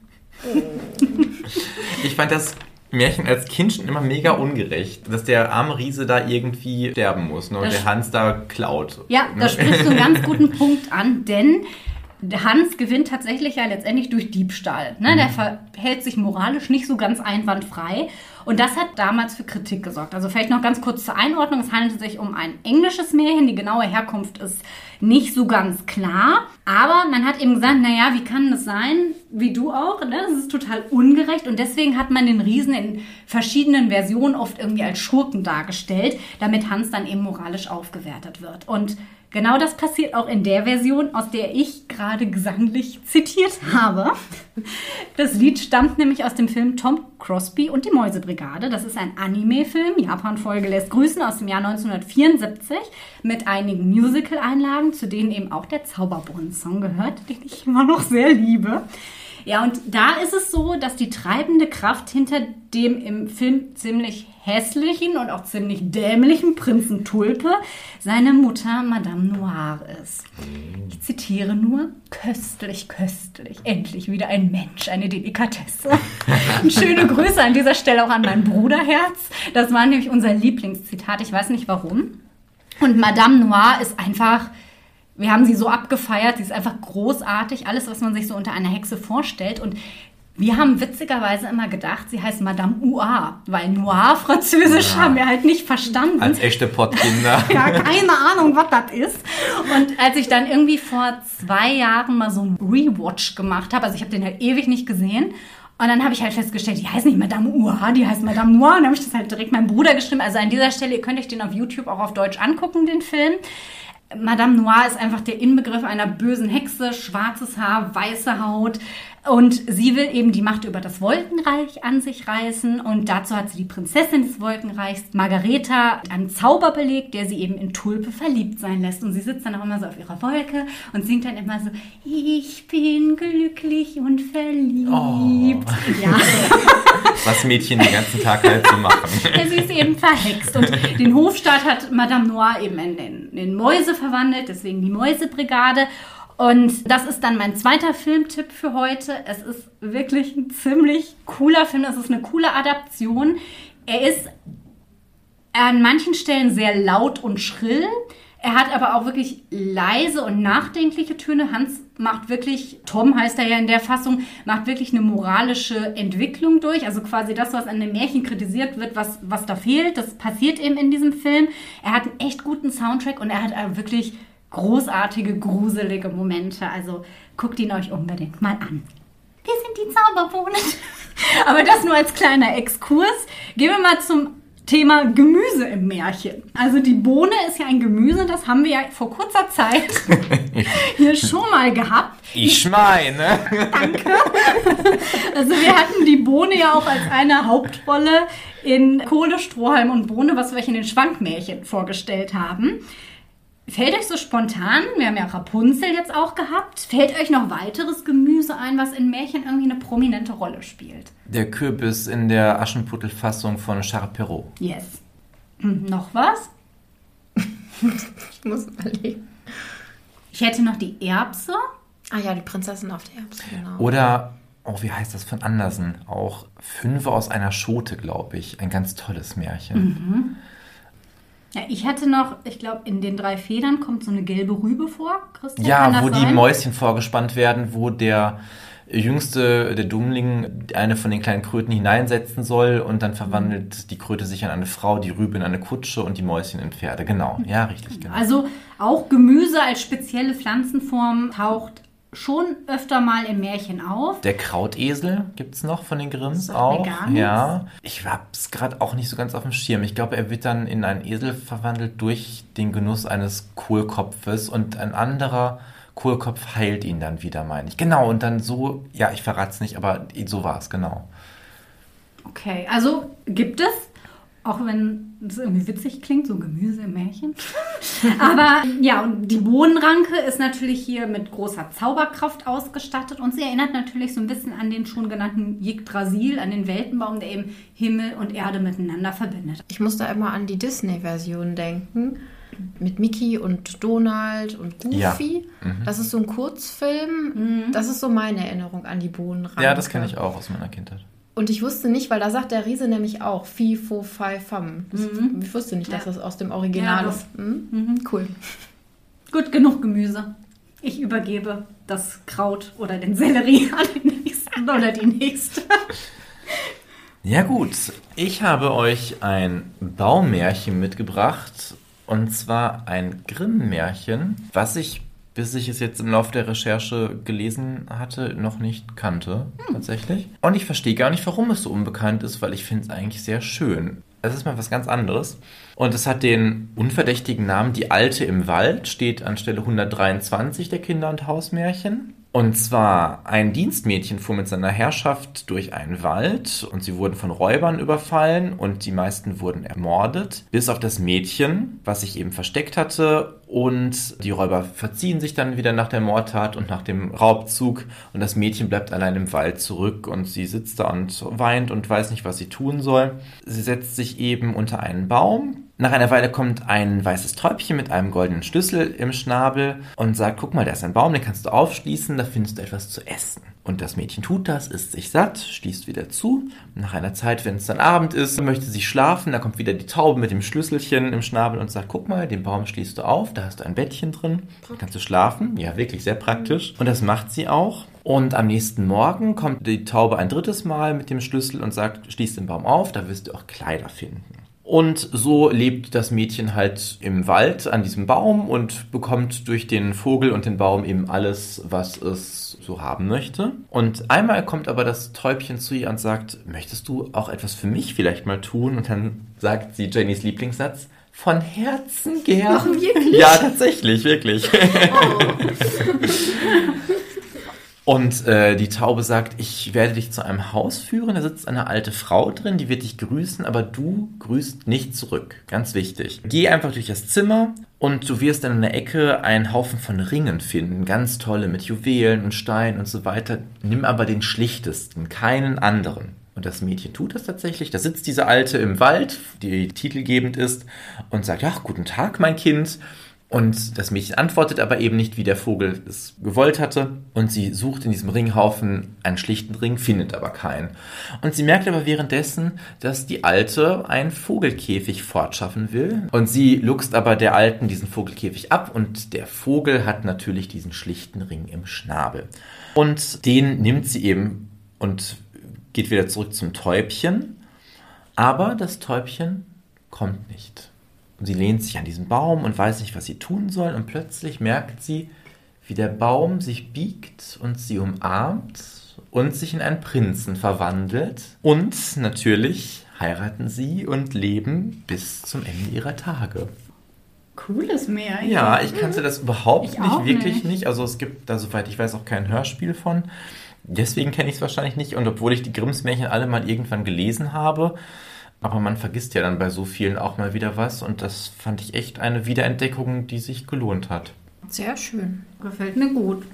Ich fand das Märchen als Kind schon immer mega ungerecht, dass der arme Riese da irgendwie sterben muss ne, und Das- der Hans da klaut. Ja, ne? da sprichst du einen ganz guten [laughs] Punkt an, denn Hans gewinnt tatsächlich ja letztendlich durch Diebstahl. Ne? Der verhält sich moralisch nicht so ganz einwandfrei. Und das hat damals für Kritik gesorgt. Also vielleicht noch ganz kurz zur Einordnung. Es handelt sich um ein englisches Märchen. Die genaue Herkunft ist nicht so ganz klar. Aber man hat eben gesagt, naja, wie kann das sein? Wie du auch. Ne? Das ist total ungerecht. Und deswegen hat man den Riesen in verschiedenen Versionen oft irgendwie als Schurken dargestellt, damit Hans dann eben moralisch aufgewertet wird. Und Genau das passiert auch in der Version, aus der ich gerade gesanglich zitiert habe. Das Lied stammt nämlich aus dem Film Tom Crosby und die Mäusebrigade. Das ist ein Anime-Film. Japan-Folge lässt grüßen aus dem Jahr 1974 mit einigen Musical-Einlagen, zu denen eben auch der Zauberbrunnen-Song gehört, den ich immer noch sehr liebe. Ja, und da ist es so, dass die treibende Kraft hinter dem im Film ziemlich hässlichen und auch ziemlich dämlichen Prinzen Tulpe seine Mutter Madame Noire ist. Ich zitiere nur, köstlich, köstlich, endlich wieder ein Mensch, eine Delikatesse. [laughs] Und schöne Grüße an dieser Stelle auch an mein Bruderherz. Das war nämlich unser Lieblingszitat, ich weiß nicht warum. Und Madame Noire ist einfach wir haben sie so abgefeiert, sie ist einfach großartig, alles, was man sich so unter einer Hexe vorstellt. Und wir haben witzigerweise immer gedacht, sie heißt Madame Noir, weil Noir Französisch haben wir halt nicht verstanden. Als echte Pottkinder. [laughs] Gar keine Ahnung, was das ist. Und als ich dann irgendwie vor zwei Jahren mal so einen Rewatch gemacht habe, also ich habe den halt ewig nicht gesehen. Und dann habe ich halt festgestellt, die heißt nicht Madame Noir, die heißt Madame Noir. Und dann habe ich das halt direkt meinem Bruder geschrieben. Also an dieser Stelle, ihr könnt euch den auf YouTube auch auf Deutsch angucken, den Film. Madame Noir ist einfach der Inbegriff einer bösen Hexe, schwarzes Haar, weiße Haut. Und sie will eben die Macht über das Wolkenreich an sich reißen. Und dazu hat sie die Prinzessin des Wolkenreichs, Margareta, einen Zauber belegt, der sie eben in Tulpe verliebt sein lässt. Und sie sitzt dann auch immer so auf ihrer Wolke und singt dann immer so, ich bin glücklich und verliebt. Oh. [laughs] Ja. [laughs] Was Mädchen den ganzen Tag halt so machen. Ja, [laughs] sie ist eben verhext. Und den Hofstaat hat Madame Noir eben in, in, in Mäuse verwandelt, deswegen die Mäusebrigade. Und das ist dann mein zweiter Filmtipp für heute. Es ist wirklich ein ziemlich cooler Film. Es ist eine coole Adaption. Er ist an manchen Stellen sehr laut und schrill. Er hat aber auch wirklich leise und nachdenkliche Töne. Hans macht wirklich, Tom heißt er ja in der Fassung, macht wirklich eine moralische Entwicklung durch. Also quasi das, was an dem Märchen kritisiert wird, was, was da fehlt, das passiert eben in diesem Film. Er hat einen echt guten Soundtrack und er hat wirklich großartige, gruselige Momente. Also guckt ihn euch unbedingt mal an. Wir sind die Zauberbohnen. [laughs] Aber das nur als kleiner Exkurs. Gehen wir mal zum Thema Gemüse im Märchen. Also die Bohne ist ja ein Gemüse, das haben wir ja vor kurzer Zeit [laughs] hier schon mal gehabt. Ich meine. Danke. Also wir hatten die Bohne ja auch als eine Hauptrolle in Kohle, Strohhalm und Bohne, was wir euch in den Schwankmärchen vorgestellt haben. Fällt euch so spontan, wir haben ja Rapunzel jetzt auch gehabt, fällt euch noch weiteres Gemüse ein, was in Märchen irgendwie eine prominente Rolle spielt? Der Kürbis in der Aschenputtel-Fassung von Charles Perrault. Yes. Hm, noch was? [laughs] Ich muss überlegen. Ich hätte noch die Erbse. Ah ja, die Prinzessin auf der Erbse, genau. Oder, oh, wie heißt das von Andersen? Auch Fünfe aus einer Schote, glaube ich. Ein ganz tolles Märchen. Ja, ich hätte noch, ich glaube, in den drei Federn kommt so eine gelbe Rübe vor. Christian, Ja, wo die sein? Mäuschen vorgespannt werden, wo der jüngste, der Dummling, eine von den kleinen Kröten hineinsetzen soll und dann verwandelt die Kröte sich in eine Frau, die Rübe in eine Kutsche und die Mäuschen in Pferde. Genau, ja, richtig, genau. Also auch Gemüse als spezielle Pflanzenform taucht schon öfter mal im Märchen auf. Der Krautesel gibt's noch von den Grimms auch. Ja. Ich hab's gerade auch nicht so ganz auf dem Schirm. Ich glaube, er wird dann in einen Esel verwandelt durch den Genuss eines Kohlkopfes und ein anderer Kohlkopf heilt ihn dann wieder, meine ich. Genau, und dann so, ja, ich verrat's nicht, aber so war's, genau. Okay, also gibt es, auch wenn das irgendwie witzig klingt, so Gemüse im Märchen. [laughs] Aber ja, und die Bohnenranke ist natürlich hier mit großer Zauberkraft ausgestattet und sie erinnert natürlich so ein bisschen an den schon genannten Yggdrasil, an den Weltenbaum, der eben Himmel und Erde miteinander verbindet. Ich muss da immer an die Disney-Version denken. Mit Mickey und Donald und Goofy. Das ist so ein Kurzfilm. Das ist so meine Erinnerung an die Bohnenranke. Ja, das kenne ich auch aus meiner Kindheit. Und ich wusste nicht, weil da sagt der Riese nämlich auch Fi, Fo, Fi, Fam. Mhm. Ich wusste nicht, dass Ja. das aus dem Original Ja, ist. Hm? Mhm, cool. Gut, genug Gemüse. Ich übergebe das Kraut oder den Sellerie [laughs] an den nächsten oder die nächste. Ja gut, ich habe euch ein Baumärchen mitgebracht und zwar ein Grimm-Märchen, was ich, bis ich es jetzt im Laufe der Recherche gelesen hatte, noch nicht kannte tatsächlich. Und ich verstehe gar nicht, warum es so unbekannt ist, weil ich finde es eigentlich sehr schön. Es ist mal was ganz anderes. Und es hat den unverdächtigen Namen Die Alte im Wald, steht an Stelle 123 der Kinder- und Hausmärchen. Und zwar ein Dienstmädchen fuhr mit seiner Herrschaft durch einen Wald und sie wurden von Räubern überfallen und die meisten wurden ermordet, bis auf das Mädchen, was sich eben versteckt hatte. Und die Räuber verziehen sich dann wieder nach der Mordtat und nach dem Raubzug und das Mädchen bleibt allein im Wald zurück und sie sitzt da und weint und weiß nicht, was sie tun soll. Sie setzt sich eben unter einen Baum, nach einer Weile kommt ein weißes Täubchen mit einem goldenen Schlüssel im Schnabel und sagt, guck mal, da ist ein Baum, den kannst du aufschließen, da findest du etwas zu essen. Und das Mädchen tut das, isst sich satt, schließt wieder zu. Nach einer Zeit, wenn es dann Abend ist, möchte sie schlafen, da kommt wieder die Taube mit dem Schlüsselchen im Schnabel und sagt, guck mal, den Baum schließt du auf, da hast du ein Bettchen drin, kannst du schlafen. Ja, wirklich sehr praktisch. Und das macht sie auch. Und am nächsten Morgen kommt die Taube ein drittes Mal mit dem Schlüssel und sagt, schließ den Baum auf, da wirst du auch Kleider finden. Und so lebt das Mädchen halt im Wald an diesem Baum und bekommt durch den Vogel und den Baum eben alles, was es so haben möchte. Und einmal kommt aber das Täubchen zu ihr und sagt, möchtest du auch etwas für mich vielleicht mal tun? Und dann sagt sie Jennys Lieblingssatz, von Herzen gern. Ach, wirklich? Ja, tatsächlich, wirklich. [laughs] Und äh, die Taube sagt, ich werde dich zu einem Haus führen, da sitzt eine alte Frau drin, die wird dich grüßen, aber du grüßt nicht zurück. Ganz wichtig. Geh einfach durch das Zimmer und du wirst dann in der Ecke einen Haufen von Ringen finden, ganz tolle mit Juwelen und Steinen und so weiter. Nimm aber den schlichtesten, keinen anderen. Und das Mädchen tut das tatsächlich. Da sitzt diese Alte im Wald, die titelgebend ist, und sagt, ach, guten Tag, mein Kind. Und das Mädchen antwortet aber eben nicht, wie der Vogel es gewollt hatte. Und sie sucht in diesem Ringhaufen einen schlichten Ring, findet aber keinen. Und sie merkt aber währenddessen, dass die Alte einen Vogelkäfig fortschaffen will. Und sie luchst aber der Alten diesen Vogelkäfig ab. Und der Vogel hat natürlich diesen schlichten Ring im Schnabel. Und den nimmt sie eben und geht wieder zurück zum Täubchen. Aber das Täubchen kommt nicht. Und sie lehnt sich an diesen Baum und weiß nicht, was sie tun soll. Und plötzlich merkt sie, wie der Baum sich biegt und sie umarmt und sich in einen Prinzen verwandelt. Und natürlich heiraten sie und leben bis zum Ende ihrer Tage. Cooles Meer. Ja, ich kannte das überhaupt Ich nicht, wirklich nicht. nicht. Also es gibt da, soweit ich weiß, auch kein Hörspiel von. Deswegen kenne ich es wahrscheinlich nicht. Und obwohl ich die Grimms Märchen alle mal irgendwann gelesen habe, aber man vergisst ja dann bei so vielen auch mal wieder was. Und das fand ich echt eine Wiederentdeckung, die sich gelohnt hat. Sehr schön. Gefällt mir gut.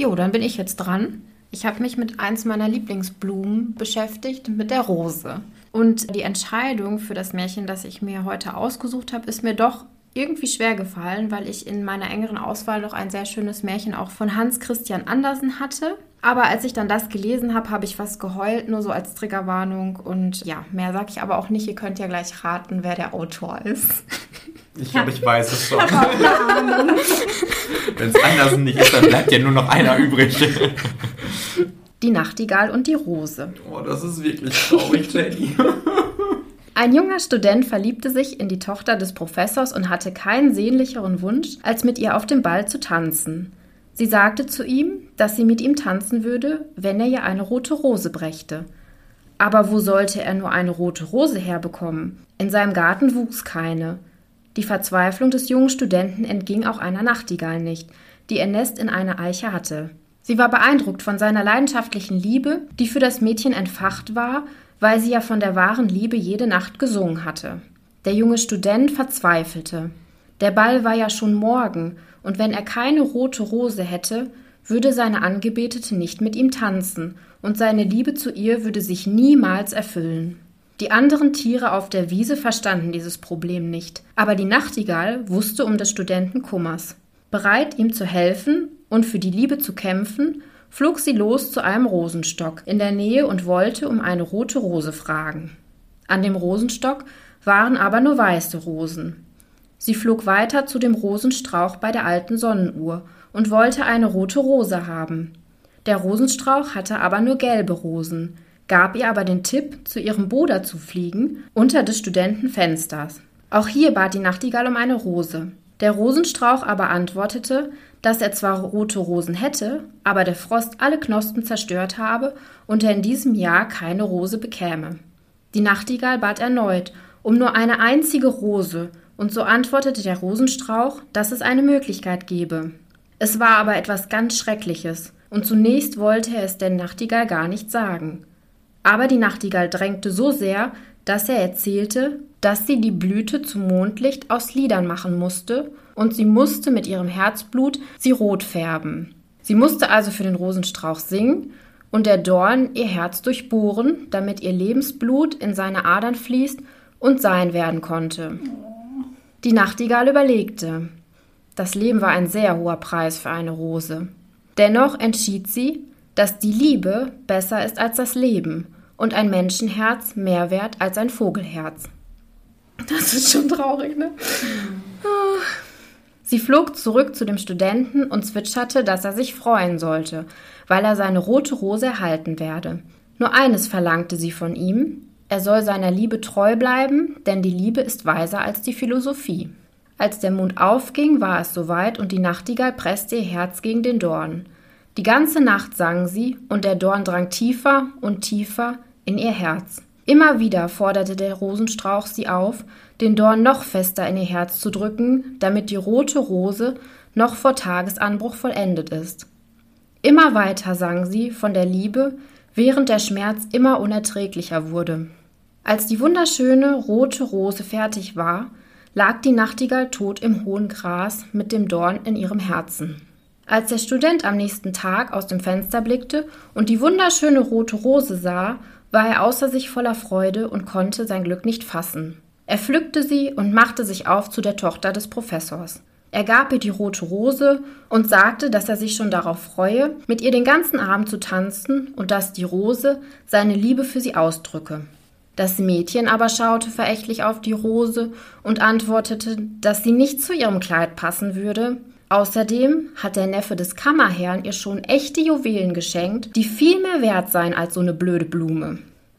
Jo, dann bin ich jetzt dran. Ich habe mich mit eins meiner Lieblingsblumen beschäftigt, mit der Rose. Und die Entscheidung für das Märchen, das ich mir heute ausgesucht habe, ist mir doch irgendwie schwer gefallen, weil ich in meiner engeren Auswahl noch ein sehr schönes Märchen auch von Hans Christian Andersen hatte. Aber als ich dann das gelesen habe, habe ich fast geheult, nur so als Triggerwarnung. Und ja, mehr sage ich aber auch nicht. Ihr könnt ja gleich raten, wer der Autor ist. Ich glaube, ich weiß es schon. Wenn es Andersen nicht ist, dann bleibt ja nur noch einer übrig. Die Nachtigall und die Rose. Oh, das ist wirklich traurig, Jenny. Ein junger Student verliebte sich in die Tochter des Professors und hatte keinen sehnlicheren Wunsch, als mit ihr auf dem Ball zu tanzen. Sie sagte zu ihm, dass sie mit ihm tanzen würde, wenn er ihr eine rote Rose brächte. Aber wo sollte er nur eine rote Rose herbekommen? In seinem Garten wuchs keine. Die Verzweiflung des jungen Studenten entging auch einer Nachtigall nicht, die ihr Nest in einer Eiche hatte. Sie war beeindruckt von seiner leidenschaftlichen Liebe, die für das Mädchen entfacht war, weil sie ja von der wahren Liebe jede Nacht gesungen hatte. Der junge Student verzweifelte. Der Ball war ja schon morgen, und wenn er keine rote Rose hätte, würde seine Angebetete nicht mit ihm tanzen, und seine Liebe zu ihr würde sich niemals erfüllen. Die anderen Tiere auf der Wiese verstanden dieses Problem nicht, aber die Nachtigall wusste um des Studenten Kummers. Bereit, ihm zu helfen und für die Liebe zu kämpfen, flog sie los zu einem Rosenstock in der Nähe und wollte um eine rote Rose fragen. An dem Rosenstock waren aber nur weiße Rosen. Sie flog weiter zu dem Rosenstrauch bei der alten Sonnenuhr und wollte eine rote Rose haben. Der Rosenstrauch hatte aber nur gelbe Rosen, gab ihr aber den Tipp, zu ihrem Bruder zu fliegen, unter des Studenten Fensters. Auch hier bat die Nachtigall um eine Rose. Der Rosenstrauch aber antwortete, dass er zwar rote Rosen hätte, aber der Frost alle Knospen zerstört habe und er in diesem Jahr keine Rose bekäme. Die Nachtigall bat erneut um nur eine einzige Rose, und so antwortete der Rosenstrauch, dass es eine Möglichkeit gebe. Es war aber etwas ganz Schreckliches, und zunächst wollte er es der Nachtigall gar nicht sagen. Aber die Nachtigall drängte so sehr, dass er erzählte, dass sie die Blüte zum Mondlicht aus Liedern machen musste, und sie musste mit ihrem Herzblut sie rot färben. Sie musste also für den Rosenstrauch singen und der Dorn ihr Herz durchbohren, damit ihr Lebensblut in seine Adern fließt und sein werden konnte. Die Nachtigall überlegte. Das Leben war ein sehr hoher Preis für eine Rose. Dennoch entschied sie, dass die Liebe besser ist als das Leben und ein Menschenherz mehr wert als ein Vogelherz. Das ist schon traurig, ne? Ah. Sie flog zurück zu dem Studenten und zwitscherte, dass er sich freuen sollte, weil er seine rote Rose erhalten werde. Nur eines verlangte sie von ihm, er soll seiner Liebe treu bleiben, denn die Liebe ist weiser als die Philosophie. Als der Mond aufging, war es soweit und die Nachtigall presste ihr Herz gegen den Dorn. Die ganze Nacht sang sie, und der Dorn drang tiefer und tiefer in ihr Herz. Immer wieder forderte der Rosenstrauch sie auf, den Dorn noch fester in ihr Herz zu drücken, damit die rote Rose noch vor Tagesanbruch vollendet ist. Immer weiter sang sie von der Liebe, während der Schmerz immer unerträglicher wurde. Als die wunderschöne rote Rose fertig war, lag die Nachtigall tot im hohen Gras mit dem Dorn in ihrem Herzen. Als der Student am nächsten Tag aus dem Fenster blickte und die wunderschöne rote Rose sah, war er außer sich voller Freude und konnte sein Glück nicht fassen. Er pflückte sie und machte sich auf zu der Tochter des Professors. Er gab ihr die rote Rose und sagte, dass er sich schon darauf freue, mit ihr den ganzen Abend zu tanzen und dass die Rose seine Liebe für sie ausdrücke. Das Mädchen aber schaute verächtlich auf die Rose und antwortete, dass sie nicht zu ihrem Kleid passen würde. Außerdem hat der Neffe des Kammerherrn ihr schon echte Juwelen geschenkt, die viel mehr wert seien als so eine blöde Blume.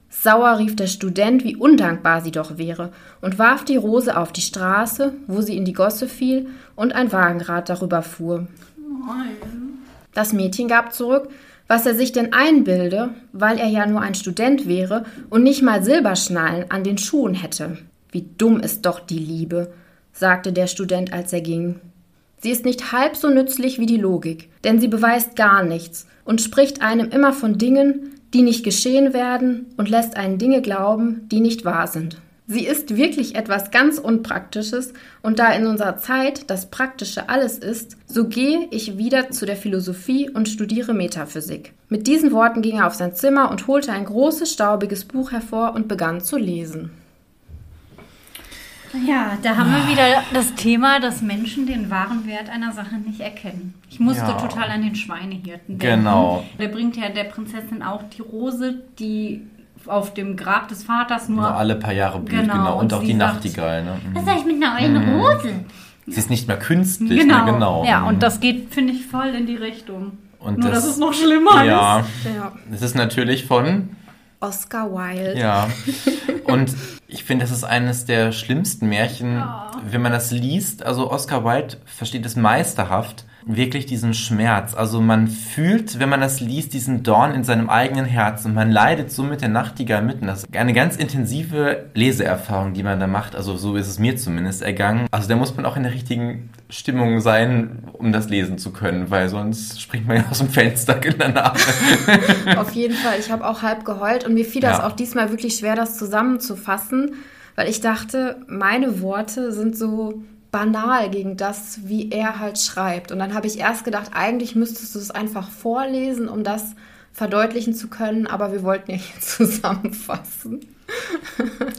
Sauer rief der Student, wie undankbar sie doch wäre, und warf die Rose auf die Straße, wo sie in die Gosse fiel und ein Wagenrad darüber fuhr. Das Mädchen gab zurück, was er sich denn einbilde, weil er ja nur ein Student wäre und nicht mal Silberschnallen an den Schuhen hätte. Wie dumm ist doch die Liebe, sagte der Student, als er ging. Sie ist nicht halb so nützlich wie die Logik, denn sie beweist gar nichts und spricht einem immer von Dingen, die nicht geschehen werden und lässt einen Dinge glauben, die nicht wahr sind. Sie ist wirklich etwas ganz Unpraktisches und da in unserer Zeit das Praktische alles ist, so gehe ich wieder zu der Philosophie und studiere Metaphysik. Mit diesen Worten ging er auf sein Zimmer und holte ein großes, staubiges Buch hervor und begann zu lesen. Ja, da haben wir wieder das Thema, dass Menschen den wahren Wert einer Sache nicht erkennen. Ich musste ja. total an den Schweinehirten denken. Genau. Der bringt ja der Prinzessin auch die Rose, die auf dem Grab des Vaters nur, nur alle paar Jahre blüht, genau. genau. Und, und auch die sagt, Nachtigall. Ne? Was soll ich mit einer neuen mhm. Rose? Sie ist nicht mehr künstlich. Ne? Genau. Ne? genau. Ja, und das geht, finde ich, voll in die Richtung. Und nur, das, dass es noch schlimmer ja, ist. Ja. Das ist natürlich von Oscar Wilde. Ja. Und ich finde, das ist eines der schlimmsten Märchen, oh. wenn man das liest. Also Oscar Wilde versteht es meisterhaft wirklich diesen Schmerz. Also man fühlt, wenn man das liest, diesen Dorn in seinem eigenen Herz und man leidet so mit der Nachtigall mitten. Das ist eine ganz intensive Leseerfahrung, die man da macht. Also so ist es mir zumindest ergangen. Also da muss man auch in der richtigen Stimmung sein, um das lesen zu können, weil sonst springt man ja aus dem Fenster in der Nase. [laughs] Auf jeden Fall. Ich habe auch halb geheult und mir fiel das ja. auch diesmal wirklich schwer, das zusammenzufassen, weil ich dachte, meine Worte sind so banal gegen das, wie er halt schreibt. Und dann habe ich erst gedacht, eigentlich müsstest du es einfach vorlesen, um das verdeutlichen zu können, aber wir wollten ja hier [laughs] zusammenfassen.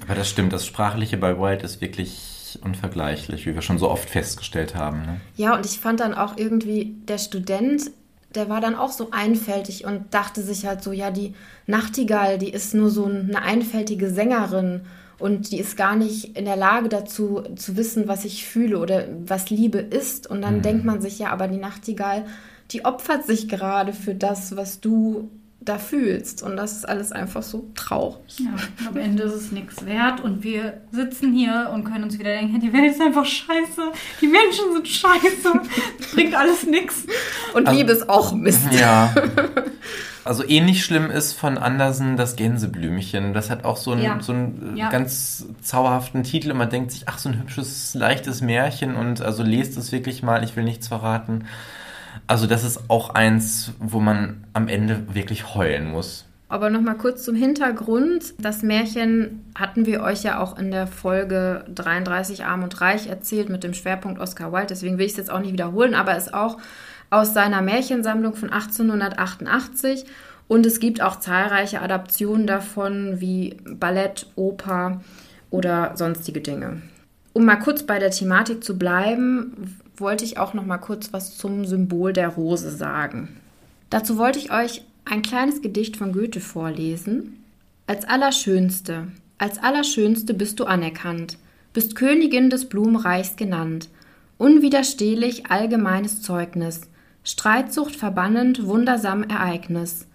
aber das stimmt, das Sprachliche bei Wild ist wirklich unvergleichlich, wie wir schon so oft festgestellt haben. Ne? Ja, und ich fand dann auch irgendwie, der Student der war dann auch so einfältig und dachte sich halt so, ja, die Nachtigall, die ist nur so eine einfältige Sängerin und die ist gar nicht in der Lage dazu zu wissen, was ich fühle oder was Liebe ist. Und dann mhm. denkt man sich ja, aber die Nachtigall, die opfert sich gerade für das, was du da fühlst. Und das ist alles einfach so traurig. Ja, am Ende ist es nichts wert und wir sitzen hier und können uns wieder denken, die Welt ist einfach scheiße, die Menschen sind scheiße, bringt alles nichts. Und also, Liebe ist auch Mist. Ja. [laughs] Also ähnlich schlimm ist von Andersen das Gänseblümchen. Das hat auch so einen, ja. so einen ja. ganz zauberhaften Titel und man denkt sich, ach, so ein hübsches, leichtes Märchen und also lest es wirklich mal, ich will nichts verraten. Also das ist auch eins, wo man am Ende wirklich heulen muss. Aber nochmal kurz zum Hintergrund. Das Märchen hatten wir euch ja auch in der Folge 33 Arm und Reich erzählt mit dem Schwerpunkt Oscar Wilde. Deswegen will ich es jetzt auch nicht wiederholen, aber es ist auch aus seiner Märchensammlung von 1888. Und es gibt auch zahlreiche Adaptionen davon, wie Ballett, Oper oder sonstige Dinge. Um mal kurz bei der Thematik zu bleiben, wollte ich auch noch mal kurz was zum Symbol der Rose sagen. Dazu wollte ich euch ein kleines Gedicht von Goethe vorlesen. Als Allerschönste, als Allerschönste bist du anerkannt, bist Königin des Blumenreichs genannt, unwiderstehlich allgemeines Zeugnis, Streitsucht verbannend wundersam Ereignis.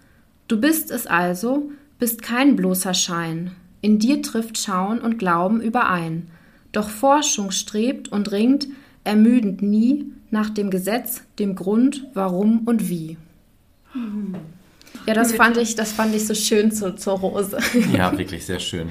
Du bist es also, bist kein bloßer Schein, in dir trifft Schauen und Glauben überein, doch Forschung strebt und ringt, ermüdend nie nach dem Gesetz, dem Grund, warum und wie. Ja, das fand ich, das fand ich so schön zu, zur Rose. Ja, wirklich sehr schön.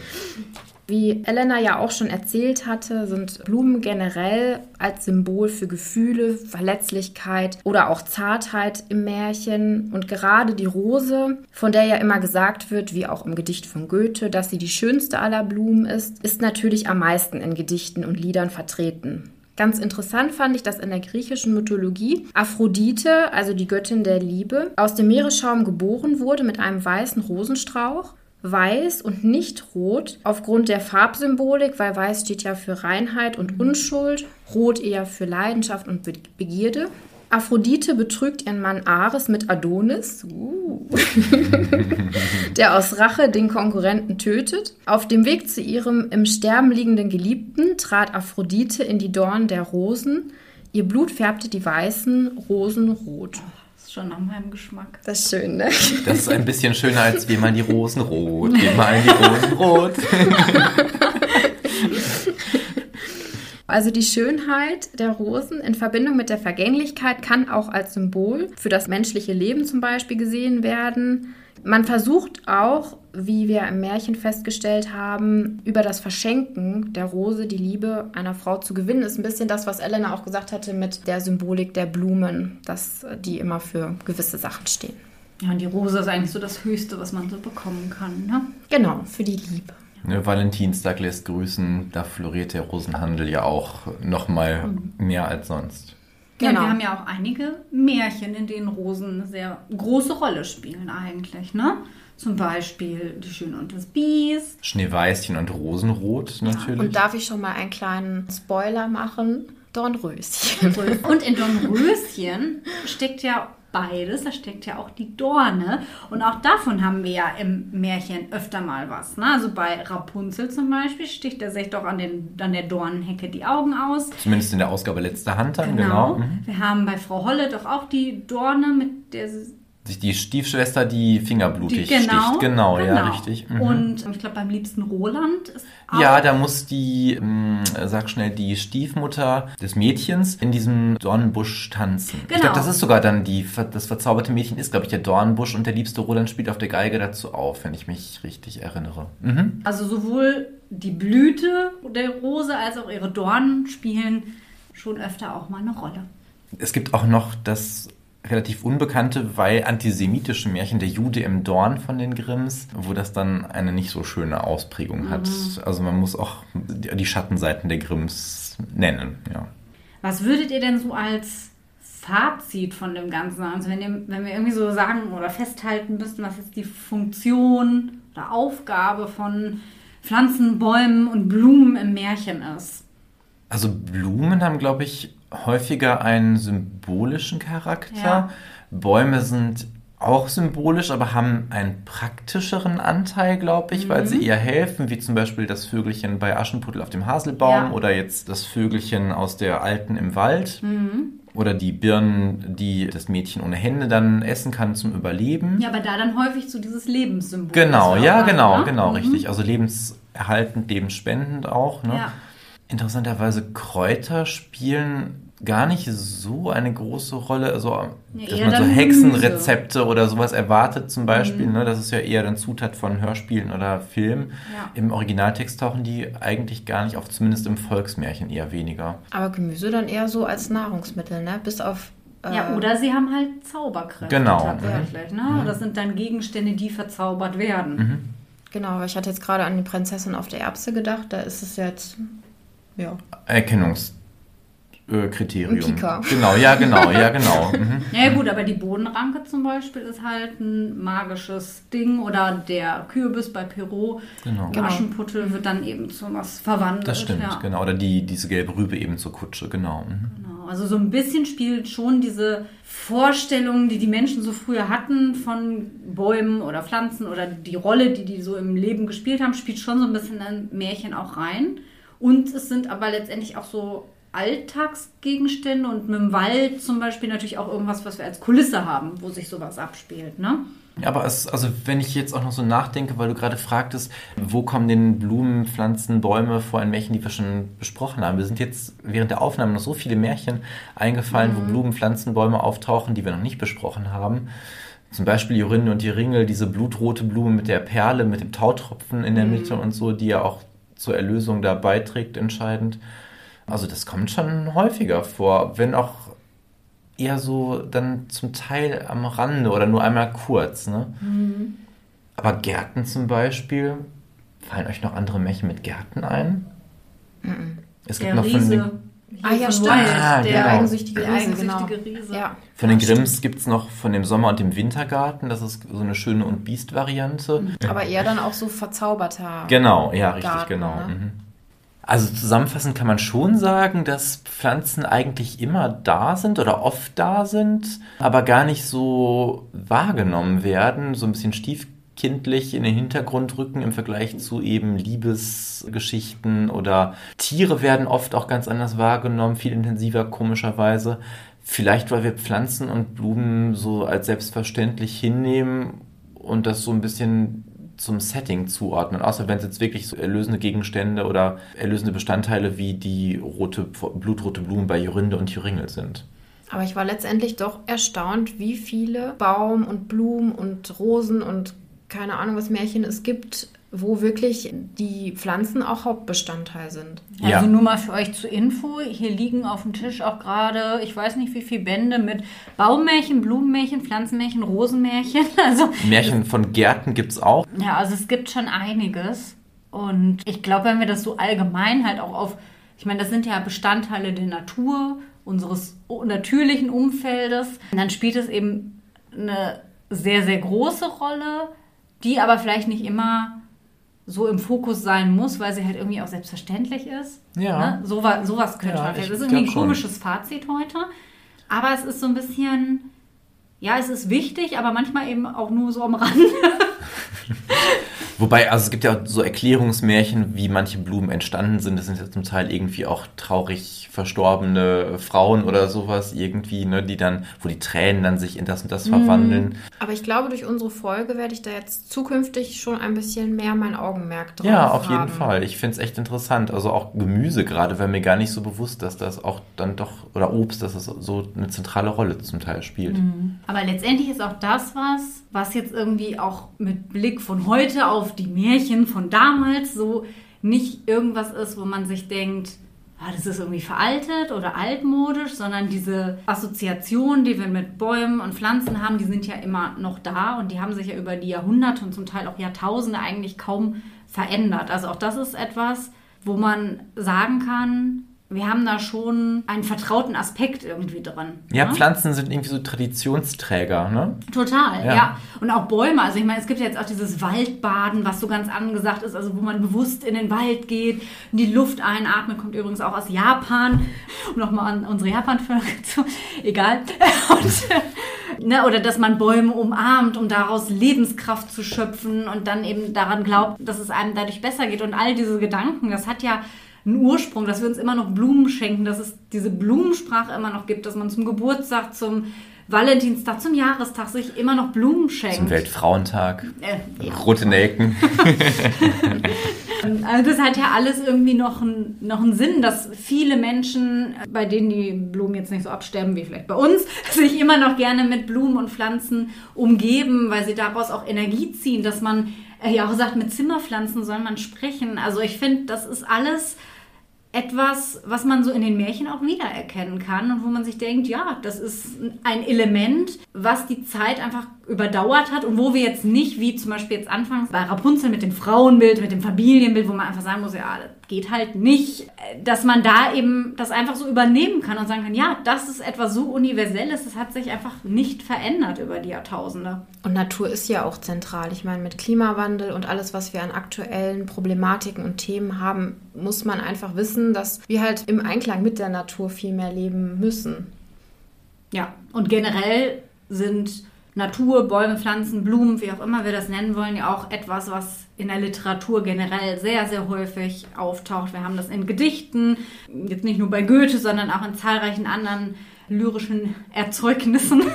Wie Elena ja auch schon erzählt hatte, sind Blumen generell als Symbol für Gefühle, Verletzlichkeit oder auch Zartheit im Märchen. Und gerade die Rose, von der ja immer gesagt wird, wie auch im Gedicht von Goethe, dass sie die schönste aller Blumen ist, ist natürlich am meisten in Gedichten und Liedern vertreten. Ganz interessant fand ich, dass in der griechischen Mythologie Aphrodite, also die Göttin der Liebe, aus dem Meeresschaum geboren wurde mit einem weißen Rosenstrauch. Weiß und nicht rot aufgrund der Farbsymbolik, weil weiß steht ja für Reinheit und Unschuld, rot eher für Leidenschaft und Begierde. Aphrodite betrügt ihren Mann Ares mit Adonis, uh. [laughs] [laughs] der aus Rache den Konkurrenten tötet. Auf dem Weg zu ihrem im Sterben liegenden Geliebten trat Aphrodite in die Dornen der Rosen. Ihr Blut färbte die weißen Rosen rot. Das ist schon nach meinem Geschmack. Das ist schön, ne? Das ist ein bisschen schöner als wie mal die Rosen rot. Wie [laughs] mal die Rosen rot. Also die Schönheit der Rosen in Verbindung mit der Vergänglichkeit kann auch als Symbol für das menschliche Leben zum Beispiel gesehen werden. Man versucht auch, wie wir im Märchen festgestellt haben, über das Verschenken der Rose die Liebe einer Frau zu gewinnen. Ist ein bisschen das, was Elena auch gesagt hatte mit der Symbolik der Blumen, dass die immer für gewisse Sachen stehen. Ja, und die Rose ist eigentlich so das Höchste, was man so bekommen kann, ne? Genau, für die Liebe. Ne, Valentinstag lässt grüßen, da floriert der Rosenhandel ja auch noch mal mehr als sonst. Genau. Ja, wir haben ja auch einige Märchen, in denen Rosen eine sehr große Rolle spielen eigentlich, ne? Zum Beispiel Die Schöne und das Biest. Schneeweißchen und Rosenrot natürlich. Und darf ich schon mal einen kleinen Spoiler machen? Dornröschen. Und in Dornröschen steckt ja beides. Da steckt ja auch die Dorne. Und auch davon haben wir ja im Märchen öfter mal was. Ne? Also bei Rapunzel zum Beispiel sticht er sich doch an, den, an der Dornenhecke die Augen aus. Zumindest in der Ausgabe letzter Hand dann, genau. genau. Mhm. Wir haben bei Frau Holle doch auch die Dorne, mit der sie die Stiefschwester die Finger blutig die, genau, sticht. Genau, genau, ja, richtig. Mhm. Und ich glaube, beim liebsten Roland ist auch Ja, da muss die, mh, hm, sag schnell, die Stiefmutter des Mädchens in diesem Dornenbusch tanzen. Genau. Ich glaube, das ist sogar dann die, das verzauberte Mädchen ist, glaube ich, der Dornenbusch und der liebste Roland spielt auf der Geige dazu auf, wenn ich mich richtig erinnere. Mhm. Also sowohl die Blüte der Rose als auch ihre Dornen spielen schon öfter auch mal eine Rolle. Es gibt auch noch das relativ unbekannte, weil antisemitische Märchen Der Jude im Dorn von den Grimms, wo das dann eine nicht so schöne Ausprägung hat. Mhm. Also man muss auch die Schattenseiten der Grimms nennen, ja. Was würdet ihr denn so als Fazit von dem Ganzen sagen? Also wenn, ihr, wenn wir irgendwie so sagen oder festhalten müssten, was jetzt die Funktion oder Aufgabe von Pflanzen, Bäumen und Blumen im Märchen ist. Also Blumen haben, glaube ich, häufiger einen symbolischen Charakter, ja. Bäume sind auch symbolisch, aber haben einen praktischeren Anteil, glaube ich, weil sie eher helfen, wie zum Beispiel das Vögelchen bei Aschenputtel auf dem Haselbaum Ja. oder jetzt das Vögelchen aus der Alten im Wald. Oder die Birnen, die das Mädchen ohne Hände dann essen kann zum Überleben. Ja, aber da dann häufig so dieses Lebenssymbol. Genau, ja, auch genau, haben, ne? genau, Mhm. richtig. Also lebenserhaltend, lebensspendend auch. Ne? Ja. Interessanterweise Kräuter spielen gar nicht so eine große Rolle. Also, Nee, dass man so Hexenrezepte oder sowas erwartet zum Beispiel. Ne? Das ist ja eher dann Zutat von Hörspielen oder Film. Ja. Im Originaltext tauchen die eigentlich gar nicht auf, zumindest im Volksmärchen eher weniger. Aber Gemüse dann eher so als Nahrungsmittel, ne? Bis auf. äh, Ja, oder sie haben halt Zauberkräfte Genau. tatsächlich. Ne? Das sind dann Gegenstände, die verzaubert werden. Genau, weil ich hatte jetzt gerade an die Prinzessin auf der Erbse gedacht. Da ist es jetzt. Ja. Erkennungskriterium. Ein Kika. Genau, ja, genau, ja, genau. [laughs] Mhm. Ja gut, aber die Bodenranke zum Beispiel ist halt ein magisches Ding oder der Kürbis bei Perrault, Genau. im Aschenputtel wird dann eben zu was verwandelt. Das stimmt, ja. genau. Oder die, diese gelbe Rübe eben zur Kutsche, genau. Mhm. Genau. Also so ein bisschen spielt schon diese Vorstellung, die die Menschen so früher hatten von Bäumen oder Pflanzen oder die Rolle, die die so im Leben gespielt haben, spielt schon so ein bisschen in Märchen auch rein. Und es sind aber letztendlich auch so Alltagsgegenstände und mit dem Wald zum Beispiel natürlich auch irgendwas, was wir als Kulisse haben, wo sich sowas abspielt. Ne? Ja, aber es, also wenn ich jetzt auch noch so nachdenke, weil du gerade fragtest, wo kommen denn Blumen, Pflanzen, Bäume vor in Märchen, die wir schon besprochen haben? Wir sind jetzt während der Aufnahme noch so viele Märchen eingefallen, wo Blumen, Pflanzen, Bäume auftauchen, die wir noch nicht besprochen haben. Zum Beispiel Jorinde und die Ringel, diese blutrote Blume mit der Perle, mit dem Tautropfen in der Mitte und so, die ja auch zur Erlösung da beiträgt, entscheidend. Also das kommt schon häufiger vor, wenn auch eher so dann zum Teil am Rande oder nur einmal kurz. Ne? Aber Gärten zum Beispiel, fallen euch noch andere Märchen mit Gärten ein? Es gibt Der noch von Riese. den, hier Ah, ja, von stimmt. Ah, der genau. eigensüchtige der Riese, genau. eigensüchtige Riese. Ja. von den Grimms gibt es noch von dem Sommer- und dem Wintergarten. Das ist so eine schöne und Biest-Variante. stimmt. Aber eher dann auch so verzauberter. Genau, ja, richtig, Garten, genau. ne? Also zusammenfassend kann man schon sagen, dass Pflanzen eigentlich immer da sind oder oft da sind, aber gar nicht so wahrgenommen werden, so ein bisschen stiefkindlich in den Hintergrund rücken im Vergleich zu eben Liebesgeschichten oder Tiere werden oft auch ganz anders wahrgenommen, viel intensiver komischerweise. Vielleicht, weil wir Pflanzen und Blumen so als selbstverständlich hinnehmen und das so ein bisschen zum Setting zuordnen. Außer wenn es jetzt wirklich so erlösende Gegenstände oder erlösende Bestandteile wie die rote, blutrote Blumen bei Jorinde und Joringel sind. Aber ich war letztendlich doch erstaunt, wie viele Baum und Blumen und Rosen und keine Ahnung, was Märchen es gibt, wo wirklich die Pflanzen auch Hauptbestandteil sind. Ja. Also nur mal für euch zur Info, hier liegen auf dem Tisch auch gerade, ich weiß nicht wie viele Bände mit Baummärchen, Blumenmärchen, Pflanzenmärchen, Rosenmärchen. [laughs] Also Märchen von Gärten gibt es auch. ja, also es gibt schon einiges. Und ich glaube, wenn wir das so allgemein halt auch auf, ich meine, das sind ja Bestandteile der Natur, unseres natürlichen Umfeldes, dann spielt es eben eine sehr, sehr große Rolle, die aber vielleicht nicht immer so im Fokus sein muss, weil sie halt irgendwie auch selbstverständlich ist. Ja. Ne? So, wa- sowas könnte Ja. Das ist irgendwie ein glaub schon. komisches Fazit heute. Aber es ist so ein bisschen, ja, es ist wichtig, aber manchmal eben auch nur so am Rande. [laughs] Wobei, also es gibt ja auch so Erklärungsmärchen, wie manche Blumen entstanden sind. Das sind ja zum Teil irgendwie auch traurig verstorbene Frauen oder sowas irgendwie, ne, die dann, wo die Tränen dann sich in das und das verwandeln. Aber ich glaube, durch unsere Folge werde ich da jetzt zukünftig schon ein bisschen mehr mein Augenmerk drauf Ja, auf jeden haben. Fall. Ich finde es echt interessant. Also auch Gemüse gerade, wäre mir gar nicht so bewusst, dass das auch dann doch, oder Obst, dass es so eine zentrale Rolle zum Teil spielt. Aber letztendlich ist auch das was, was jetzt irgendwie auch mit Blick von heute auf die Märchen von damals so nicht irgendwas ist, wo man sich denkt, ah, das ist irgendwie veraltet oder altmodisch, sondern diese Assoziationen, die wir mit Bäumen und Pflanzen haben, die sind ja immer noch da und die haben sich ja über die Jahrhunderte und zum Teil auch Jahrtausende eigentlich kaum verändert. Also auch das ist etwas, wo man sagen kann, wir haben da schon einen vertrauten Aspekt irgendwie drin. Ja, ne? Pflanzen sind irgendwie so Traditionsträger, ne? Total, Ja. ja. Und auch Bäume. Also ich meine, es gibt ja jetzt auch dieses Waldbaden, was so ganz angesagt ist, also wo man bewusst in den Wald geht, in die Luft einatmet, kommt übrigens auch aus Japan, [laughs] um nochmal an unsere Japan-Folge [laughs] zu, egal. [laughs] Und ne, oder dass man Bäume umarmt, um daraus Lebenskraft zu schöpfen und dann eben daran glaubt, dass es einem dadurch besser geht. Und all diese Gedanken, das hat ja einen Ursprung, dass wir uns immer noch Blumen schenken, dass es diese Blumensprache immer noch gibt, dass man zum Geburtstag, zum Valentinstag, zum Jahrestag sich immer noch Blumen schenkt. Zum Weltfrauentag. Äh, Rote Nelken. [laughs] Also das hat ja alles irgendwie noch, ein, noch einen Sinn, dass viele Menschen, bei denen die Blumen jetzt nicht so absterben wie vielleicht bei uns, [laughs] sich immer noch gerne mit Blumen und Pflanzen umgeben, weil sie daraus auch Energie ziehen, dass man äh, ja auch sagt, mit Zimmerpflanzen soll man sprechen. Also ich finde, das ist alles etwas, was man so in den Märchen auch wiedererkennen kann und wo man sich denkt, ja, das ist ein Element, was die Zeit einfach überdauert hat und wo wir jetzt nicht, wie zum Beispiel jetzt anfangs bei Rapunzel mit dem Frauenbild, mit dem Familienbild, wo man einfach sagen muss, ja, geht halt nicht, dass man da eben das einfach so übernehmen kann und sagen kann, ja, das ist etwas so Universelles, das hat sich einfach nicht verändert über die Jahrtausende. Und Natur ist ja auch zentral. Ich meine, mit Klimawandel und alles, was wir an aktuellen Problematiken und Themen haben, muss man einfach wissen, dass wir halt im Einklang mit der Natur viel mehr leben müssen. Ja, und generell sind Natur, Bäume, Pflanzen, Blumen, wie auch immer wir das nennen wollen, ja auch etwas, was in der Literatur generell sehr, sehr häufig auftaucht. Wir haben das in Gedichten, jetzt nicht nur bei Goethe, sondern auch in zahlreichen anderen lyrischen Erzeugnissen. [laughs]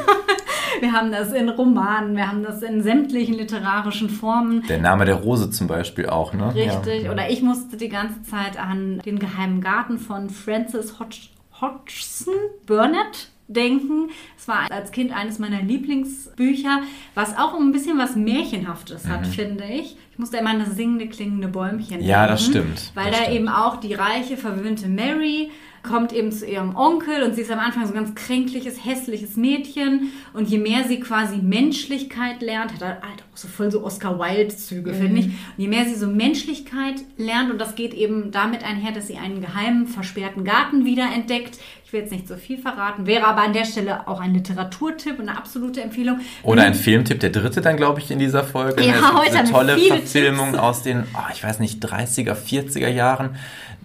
Wir haben das in Romanen, wir haben das in sämtlichen literarischen Formen. Der Name der Rose zum Beispiel auch, ne? Richtig. Ja. Oder ich musste die ganze Zeit an den geheimen Garten von Francis Hodg Hodgson Burnett denken. Es war als Kind eines meiner Lieblingsbücher, was auch ein bisschen was Märchenhaftes hat, finde ich. Ich musste immer an das singende, klingende Bäumchen Ja, denken, das stimmt. Weil Das da stimmt. eben auch die reiche, verwöhnte Mary kommt eben zu ihrem Onkel und sie ist am Anfang so ein ganz kränkliches, hässliches Mädchen und je mehr sie quasi Menschlichkeit lernt, hat er halt auch so voll so Oscar Wilde-Züge, finde ich. Und je mehr sie so Menschlichkeit lernt und das geht eben damit einher, dass sie einen geheimen, versperrten Garten wiederentdeckt. Ich will jetzt nicht so viel verraten, wäre aber an der Stelle auch ein Literaturtipp und eine absolute Empfehlung. Oder ein Filmtipp, der dritte dann, glaube ich, in dieser Folge. Ja, gibt heute wir tolle Verfilmung Tipps. aus den, oh, ich weiß nicht, 30er, 40er Jahren,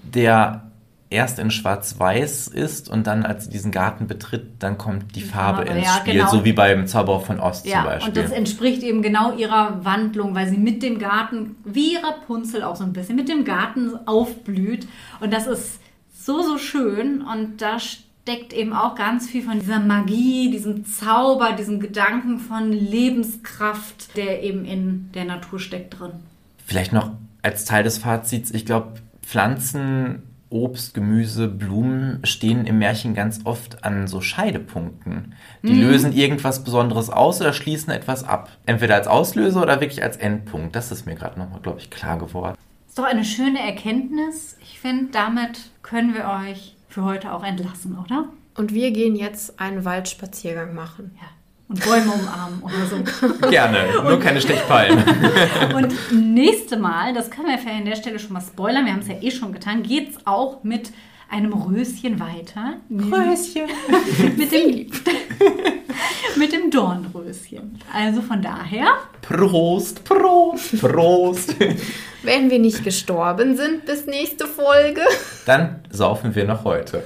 der erst in Schwarz-Weiß ist und dann, als sie diesen Garten betritt, dann kommt die Farbe Farbe, ins ja, Spiel, genau. so wie beim Zauberer von Ost Ja, zum Beispiel. und das entspricht eben genau ihrer Wandlung, weil sie mit dem Garten, wie Rapunzel auch so ein bisschen, mit dem Garten aufblüht. Und das ist so, so schön. Und da steckt eben auch ganz viel von dieser Magie, diesem Zauber, diesem Gedanken von Lebenskraft, der eben in der Natur steckt drin. Vielleicht noch als Teil des Fazits, ich glaube, Pflanzen, Obst, Gemüse, Blumen stehen im Märchen ganz oft an so Scheidepunkten. Die Mhm. lösen irgendwas Besonderes aus oder schließen etwas ab. Entweder als Auslöser oder wirklich als Endpunkt. Das ist mir gerade nochmal, glaube ich, klar geworden. Ist doch eine schöne Erkenntnis. Ich finde, damit können wir euch für heute auch entlassen, oder? Und wir gehen jetzt einen Waldspaziergang machen. Ja. Und Bäume umarmen oder so. [laughs] Gerne, nur keine Stechpalmen. [laughs] Und nächste Mal, das können wir vielleicht an der Stelle schon mal spoilern, wir haben es ja eh schon getan, geht es auch mit einem Röschen weiter. Röschen. [laughs] mit dem, mit dem Dornröschen. Also von daher, Prost, Prost, Prost. Wenn wir nicht gestorben sind bis nächste Folge. Dann saufen wir noch heute.